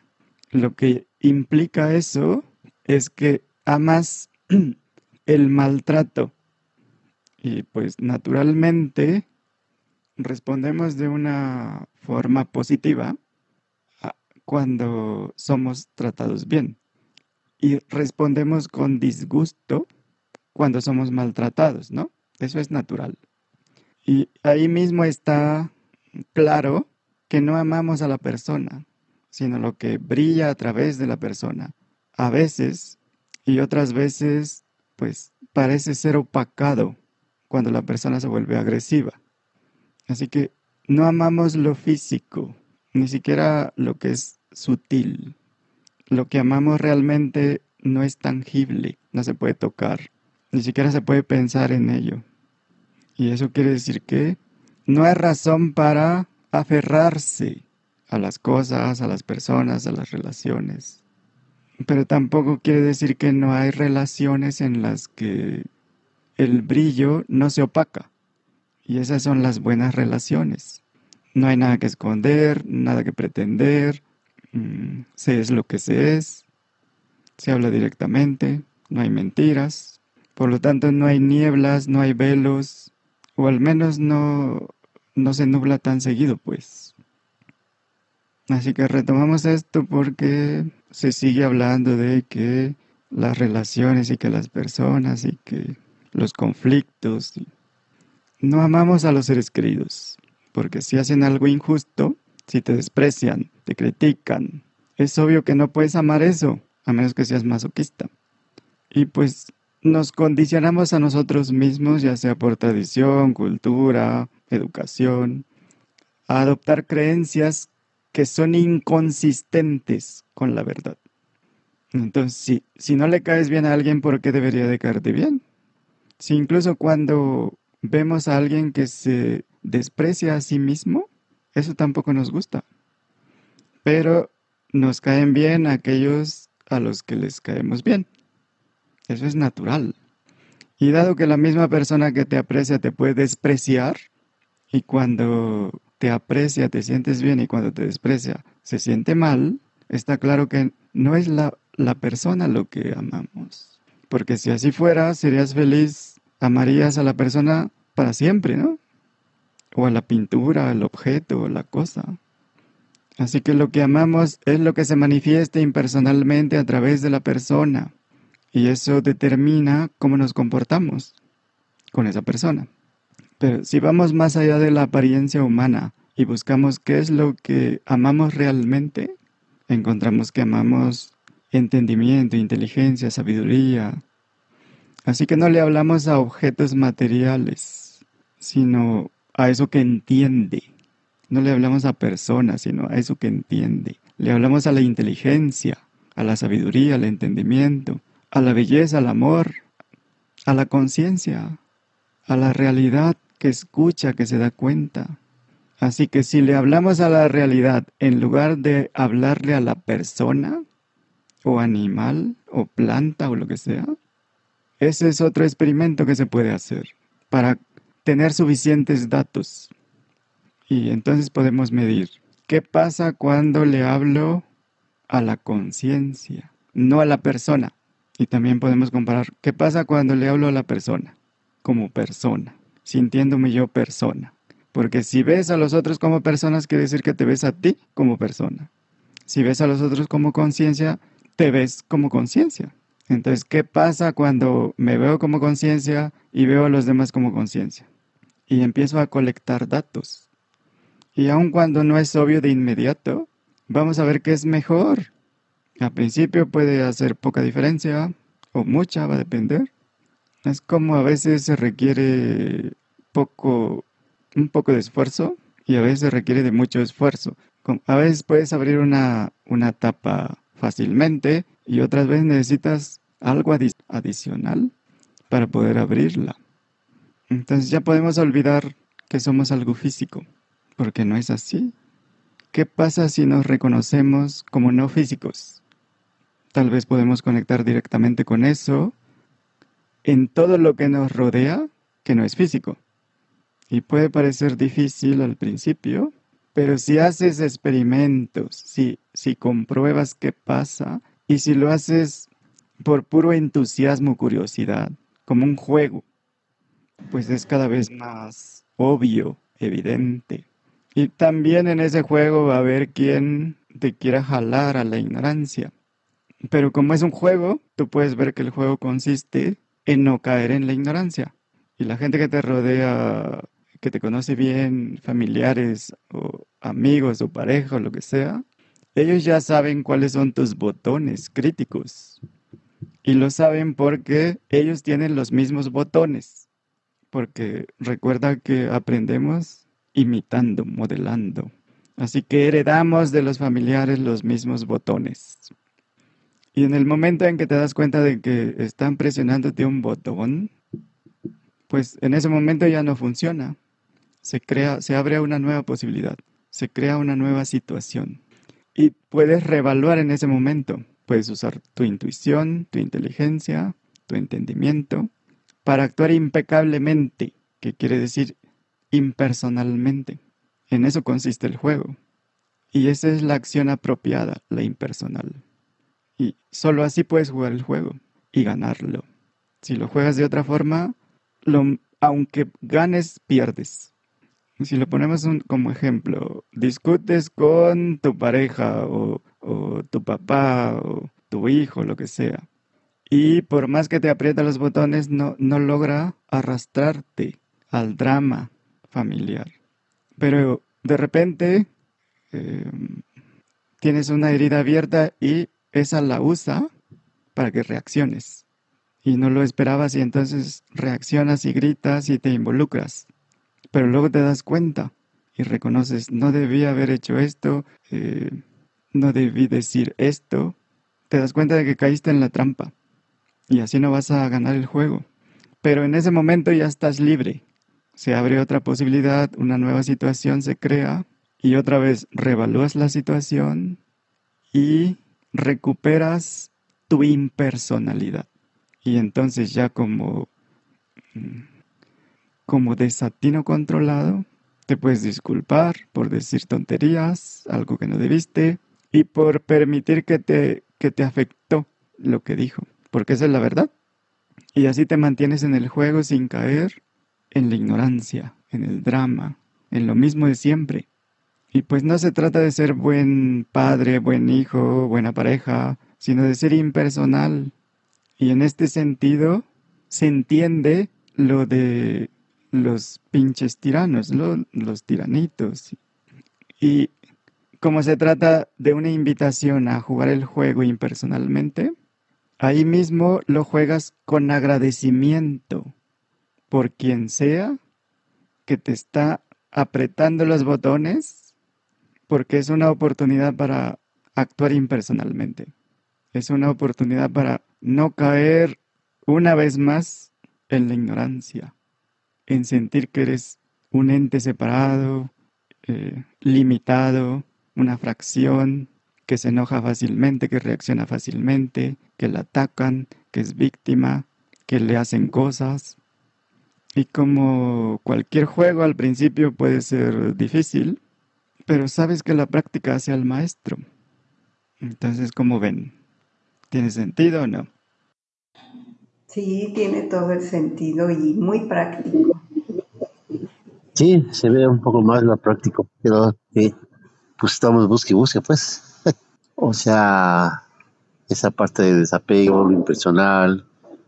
S2: lo que implica eso es que amas el maltrato. Y pues naturalmente respondemos de una forma positiva cuando somos tratados bien. Y respondemos con disgusto cuando somos maltratados, ¿no? Eso es natural. Y ahí mismo está claro que no amamos a la persona, sino lo que brilla a través de la persona. A veces y otras veces, pues parece ser opacado cuando la persona se vuelve agresiva. Así que no amamos lo físico, ni siquiera lo que es sutil. Lo que amamos realmente no es tangible, no se puede tocar, ni siquiera se puede pensar en ello. Y eso quiere decir que no hay razón para aferrarse a las cosas, a las personas, a las relaciones. Pero tampoco quiere decir que no hay relaciones en las que el brillo no se opaca. Y esas son las buenas relaciones. No hay nada que esconder, nada que pretender, mm, se es lo que se es, se habla directamente, no hay mentiras, por lo tanto no hay nieblas, no hay velos, o al menos no, no se nubla tan seguido, pues. Así que retomamos esto porque se sigue hablando de que las relaciones y que las personas y que los conflictos. No amamos a los seres queridos, porque si hacen algo injusto, si te desprecian, te critican, es obvio que no puedes amar eso, a menos que seas masoquista. Y pues nos condicionamos a nosotros mismos, ya sea por tradición, cultura, educación, a adoptar creencias que son inconsistentes con la verdad. Entonces, si, si no le caes bien a alguien, ¿por qué debería de caerte bien? Si incluso cuando vemos a alguien que se desprecia a sí mismo, eso tampoco nos gusta. Pero nos caen bien aquellos a los que les caemos bien. Eso es natural. Y dado que la misma persona que te aprecia te puede despreciar, y cuando te aprecia, te sientes bien y cuando te desprecia, se siente mal, está claro que no es la, la persona lo que amamos. Porque si así fuera, serías feliz, amarías a la persona para siempre, ¿no? O a la pintura, al objeto, o la cosa. Así que lo que amamos es lo que se manifiesta impersonalmente a través de la persona. Y eso determina cómo nos comportamos con esa persona. Pero si vamos más allá de la apariencia humana y buscamos qué es lo que amamos realmente, encontramos que amamos entendimiento, inteligencia, sabiduría, Así que no le hablamos a objetos materiales, sino a eso que entiende. No le hablamos a personas, sino a eso que entiende. Le hablamos a la inteligencia, a la sabiduría, al entendimiento, a la belleza, al amor, a la conciencia, a la realidad que escucha, que se da cuenta. Así que si le hablamos a la realidad en lugar de hablarle a la persona, o animal, o planta, o lo que sea, ese es otro experimento que se puede hacer para tener suficientes datos. Y entonces podemos medir qué pasa cuando le hablo a la conciencia, no a la persona. Y también podemos comparar qué pasa cuando le hablo a la persona, como persona, sintiéndome yo persona. Porque si ves a los otros como personas, quiere decir que te ves a ti como persona. Si ves a los otros como conciencia, te ves como conciencia. Entonces, ¿qué pasa cuando me veo como conciencia y veo a los demás como conciencia? Y empiezo a colectar datos. Y aun cuando no es obvio de inmediato, vamos a ver qué es mejor. Al principio puede hacer poca diferencia o mucha, va a depender. Es como a veces se requiere poco un poco de esfuerzo y a veces requiere de mucho esfuerzo. A veces puedes abrir una, una tapa fácilmente y otras veces necesitas algo adicional para poder abrirla. Entonces ya podemos olvidar que somos algo físico, porque no es así. ¿Qué pasa si nos reconocemos como no físicos? Tal vez podemos conectar directamente con eso en todo lo que nos rodea que no es físico. Y puede parecer difícil al principio, pero si haces experimentos, si, si compruebas qué pasa y si lo haces por puro entusiasmo, curiosidad, como un juego, pues es cada vez más obvio, evidente. Y también en ese juego va a haber quien te quiera jalar a la ignorancia. Pero como es un juego, tú puedes ver que el juego consiste en no caer en la ignorancia. Y la gente que te rodea que te conoce bien, familiares o amigos o pareja o lo que sea, ellos ya saben cuáles son tus botones críticos. Y lo saben porque ellos tienen los mismos botones. Porque recuerda que aprendemos imitando, modelando. Así que heredamos de los familiares los mismos botones. Y en el momento en que te das cuenta de que están presionándote un botón, pues en ese momento ya no funciona se crea, se abre una nueva posibilidad, se crea una nueva situación. Y puedes reevaluar en ese momento. Puedes usar tu intuición, tu inteligencia, tu entendimiento para actuar impecablemente, que quiere decir impersonalmente. En eso consiste el juego. Y esa es la acción apropiada, la impersonal. Y solo así puedes jugar el juego y ganarlo. Si lo juegas de otra forma, aunque ganes, pierdes. Si lo ponemos como ejemplo, discutes con tu pareja o, tu papá o tu hijo, lo que sea, y por más que te aprieta los botones, no, no logra arrastrarte al drama familiar. Pero de repente em, tienes una herida abierta y esa la usa para que reacciones. Y no lo esperabas y entonces reaccionas y gritas y te involucras pero luego te das cuenta y reconoces, no debí haber hecho esto, eh, no debí decir esto, te das cuenta de que caíste en la trampa y así no vas a ganar el juego. Pero en ese momento ya estás libre. Se abre otra posibilidad, una nueva situación se crea y otra vez revalúas la situación y recuperas tu impersonalidad. Y entonces ya como mm, como desatino controlado, te puedes disculpar por decir tonterías, algo que no debiste, y por permitir que te, que te afectó lo que dijo, porque esa es la verdad. Y así te mantienes en el juego sin caer en la ignorancia, en el drama, en lo mismo de siempre. Y pues no se trata de ser buen padre, buen hijo, buena pareja, sino de ser impersonal. Y en este sentido se entiende lo de los pinches tiranos, los tiranitos. Y como se trata de una invitación a jugar el juego impersonalmente, ahí mismo lo juegas con agradecimiento por quien sea que te está apretando los botones, porque es una oportunidad para actuar impersonalmente. Es una oportunidad para no caer una vez más en la ignorancia, en sentir que eres un ente separado, eh, limitado, una fracción que se enoja fácilmente, que reacciona fácilmente, que la atacan, que es víctima, que le hacen cosas. Y como cualquier juego al principio puede ser difícil, pero sabes que la práctica hace al maestro. Entonces, ¿cómo ven? ¿Tiene sentido o no?
S4: Sí, tiene todo el sentido y muy práctico.
S1: Sí, se ve un poco más lo práctico, pero eh, pues estamos busque y busque, pues. o sea, esa parte de desapego, lo impersonal,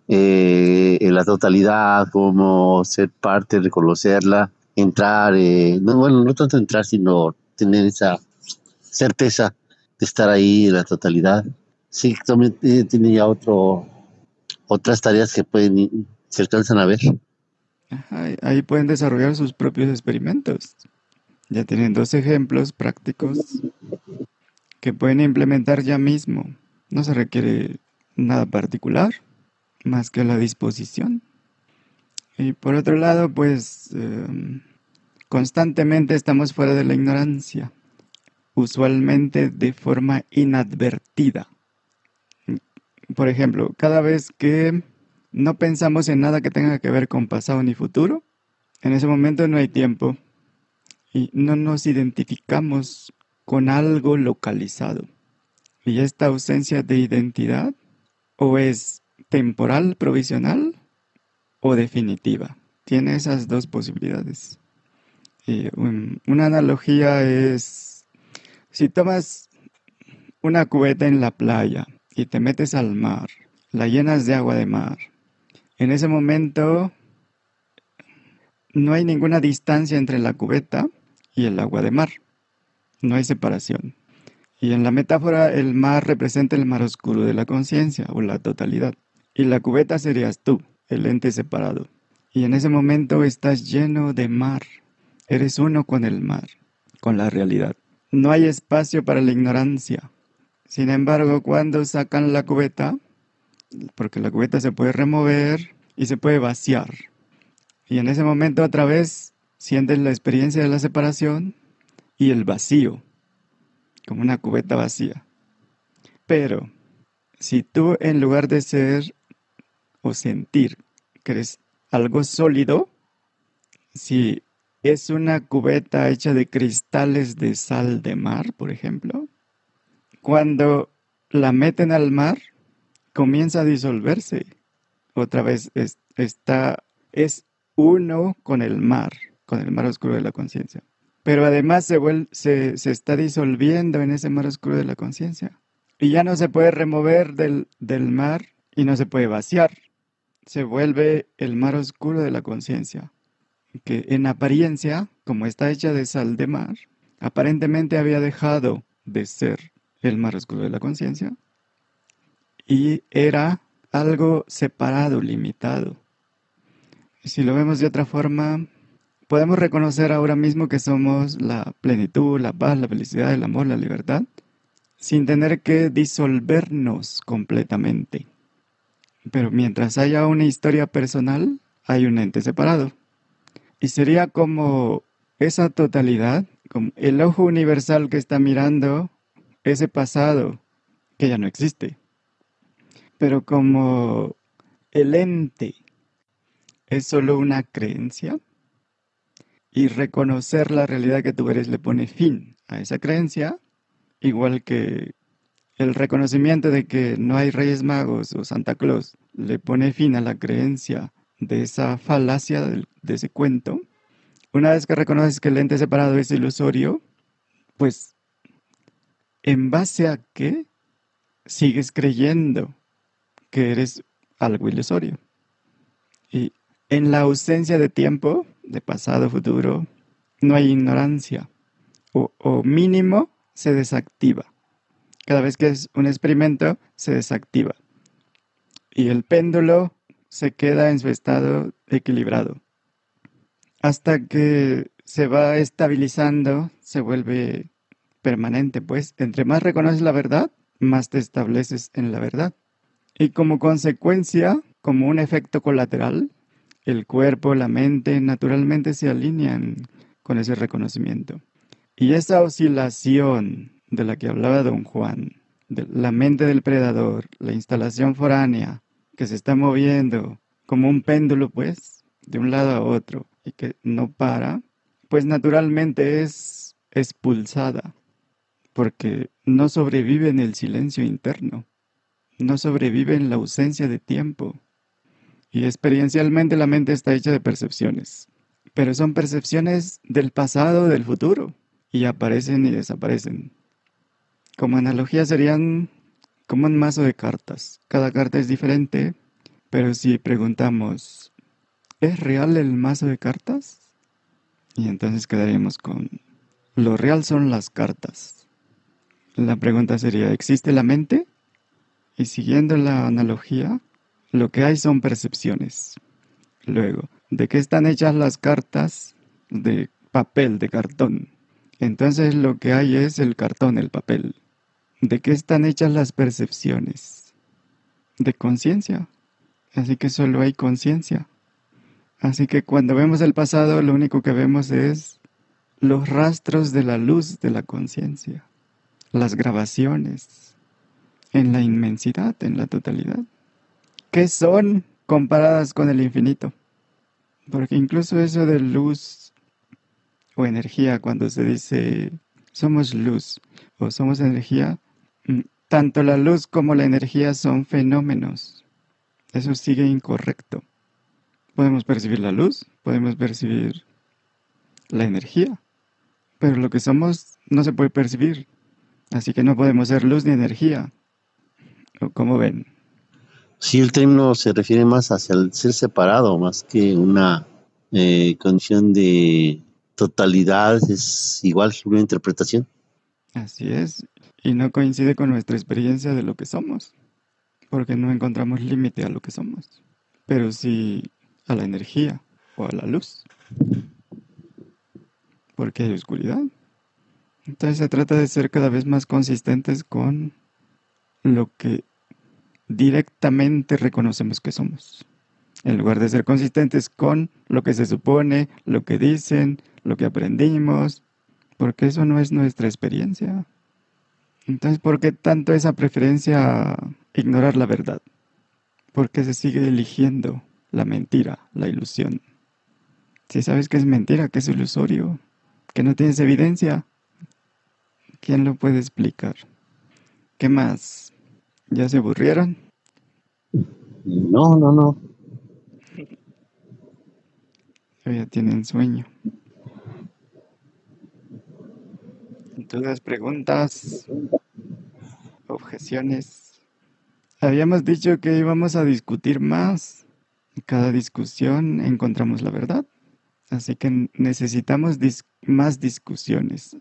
S1: eh, la totalidad, como ser parte, reconocerla, entrar, eh, no, bueno, no tanto entrar, sino tener esa certeza de estar ahí en la totalidad. Sí, también eh, tiene ya otro, otras tareas que pueden, se alcanzan a ver.
S2: ahí pueden desarrollar sus propios experimentos. Ya tienen dos ejemplos prácticos que pueden implementar ya mismo. No se requiere nada particular más que la disposición. Y por otro lado, pues em, constantemente estamos fuera de la ignorancia, usualmente de forma inadvertida. Por ejemplo, cada vez que no pensamos en nada que tenga que ver con pasado ni futuro, en ese momento no hay tiempo y no nos identificamos con algo localizado. Y esta ausencia de identidad o es temporal, provisional o definitiva. Tiene esas dos posibilidades. Y una analogía es, si tomas una cubeta en la playa y te metes al mar, la llenas de agua de mar, en ese momento no hay ninguna distancia entre la cubeta y el agua de mar. No hay separación. Y en la metáfora el mar representa el mar oscuro de la conciencia o la totalidad. Y la cubeta serías tú, el ente separado. Y en ese momento estás lleno de mar. Eres uno con el mar, con la realidad. No hay espacio para la ignorancia. Sin embargo, cuando sacan la cubeta, porque la cubeta se puede remover y se puede vaciar. Y en ese momento otra vez sientes la experiencia de la separación y el vacío, como una cubeta vacía. Pero si tú en lugar de ser o sentir que eres algo sólido, si es una cubeta hecha de cristales de sal de mar, por ejemplo, cuando la meten al mar, comienza a disolverse. Otra vez está, es uno con el mar con el mar oscuro de la conciencia. Pero además se, se, está disolviendo en ese mar oscuro de la conciencia. Y ya no se puede remover del, del mar y no se puede vaciar. Se vuelve el mar oscuro de la conciencia, que en apariencia, como está hecha de sal de mar, aparentemente había dejado de ser el mar oscuro de la conciencia y era algo separado, limitado. Si lo vemos de otra forma, podemos reconocer ahora mismo que somos la plenitud, la paz, la felicidad, el amor, la libertad, sin tener que disolvernos completamente. Pero mientras haya una historia personal, hay un ente separado. Y sería como esa totalidad, como el ojo universal que está mirando ese pasado que ya no existe. Pero como el ente es solo una creencia, y reconocer la realidad que tú eres le pone fin a esa creencia, igual que el reconocimiento de que no hay Reyes Magos o Santa Claus le pone fin a la creencia de esa falacia de, ese cuento. Una vez que reconoces que el ente separado es ilusorio, pues en base a qué sigues creyendo que eres algo ilusorio. Y en la ausencia de tiempo, de pasado, futuro, no hay ignorancia. O, mínimo se desactiva. Cada vez que es un experimento, se desactiva. y el péndulo se queda en su estado equilibrado. Hasta que se va estabilizando, se vuelve permanente, pues entre más reconoces la verdad, más te estableces en la verdad. Y como consecuencia, como un efecto colateral, el cuerpo, la mente naturalmente se alinean con ese reconocimiento. Y esa oscilación de la que hablaba don Juan, de la mente del predador, la instalación foránea, que se está moviendo como un péndulo, pues, de un lado a otro y que no para, pues naturalmente es expulsada, porque no sobrevive en el silencio interno, no sobrevive en la ausencia de tiempo. Y experiencialmente la mente está hecha de percepciones, pero son percepciones del pasado, del futuro, y aparecen y desaparecen. Como analogía serían como un mazo de cartas. Cada carta es diferente, pero si preguntamos, ¿es real el mazo de cartas? Y entonces quedaríamos con, lo real son las cartas. La pregunta sería, ¿existe la mente? Y siguiendo la analogía, lo que hay son percepciones. Luego, ¿de qué están hechas las cartas? De papel, de cartón. Entonces lo que hay es el cartón, el papel. ¿De qué están hechas las percepciones? De conciencia. Así que solo hay conciencia. Así que cuando vemos el pasado, lo único que vemos es los rastros de la luz de la conciencia, las grabaciones en la inmensidad, en la totalidad, que son comparadas con el infinito. Porque incluso eso de luz o energía, cuando se dice somos luz o somos energía, mm, tanto la luz como la energía son fenómenos. Eso sigue incorrecto. Podemos percibir la luz, podemos percibir la energía, pero lo que somos no se puede percibir. Así que no podemos ser luz ni energía. ¿Cómo ven?
S1: Sí, el término se refiere más hacia el ser separado, más que una eh, condición de totalidad, es igual una interpretación.
S2: Así es, y no coincide con nuestra experiencia de lo que somos, porque no encontramos límite a lo que somos, pero sí a la energía o a la luz, porque hay oscuridad. Entonces se trata de ser cada vez más consistentes con lo que directamente reconocemos que somos. En lugar de ser consistentes con lo que se supone, lo que dicen, lo que aprendimos, porque eso no es nuestra experiencia. Entonces, ¿por qué tanto esa preferencia a ignorar la verdad? Porque se sigue eligiendo la mentira, la ilusión. Si sabes que es mentira, que es ilusorio, que no tienes evidencia, ¿quién lo puede explicar? ¿Qué más? ¿Ya se aburrieron?
S1: No, no, no.
S2: Ya tienen sueño. ¿Dudas, preguntas, objeciones? Habíamos dicho que íbamos a discutir más. Cada discusión encontramos la verdad. Así que necesitamos más discusiones.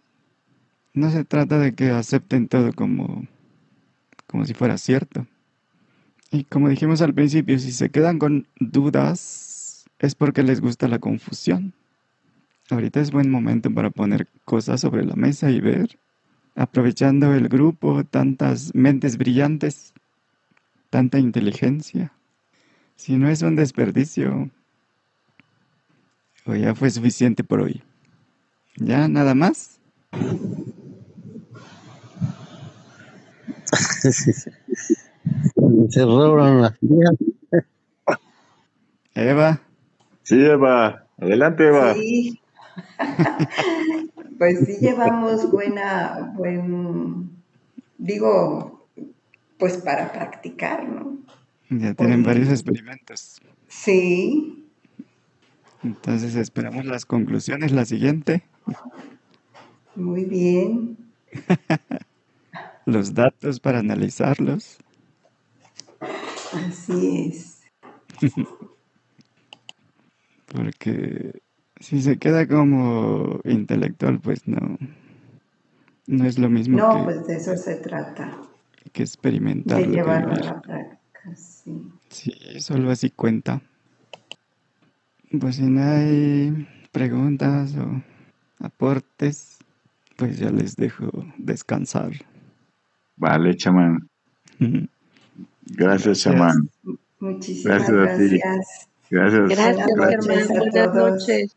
S2: No se trata de que acepten todo como, como si fuera cierto. Y como dijimos al principio, si se quedan con dudas es porque les gusta la confusión. Ahorita es buen momento para poner cosas sobre la mesa y ver, aprovechando el grupo, tantas mentes brillantes, tanta inteligencia. Si no es un desperdicio, o ya fue suficiente por hoy. ¿Ya nada más?
S1: Se roban las ideas.
S2: Eva.
S5: Sí, Eva. Adelante, Eva.
S4: Sí. pues sí llevamos buena, buen, digo, pues para practicar, ¿no?
S2: Ya tienen varios experimentos.
S4: Sí.
S2: Entonces esperamos las conclusiones, la siguiente.
S4: Muy bien.
S2: Los datos para analizarlos.
S4: Así es.
S2: Porque si se queda como intelectual, pues no. No es lo mismo.
S4: No, pues de eso se trata.
S2: Que experimentar.
S4: De llevarlo a la práctica, sí.
S2: Sí, solo así cuenta. Pues si no hay preguntas o aportes, pues ya les dejo descansar.
S5: Vale, chamán. Gracias, chamán.
S4: Muchísimas
S5: gracias. A ti.
S4: Gracias.
S5: Gracias.
S3: gracias.
S4: Buenas
S3: noches.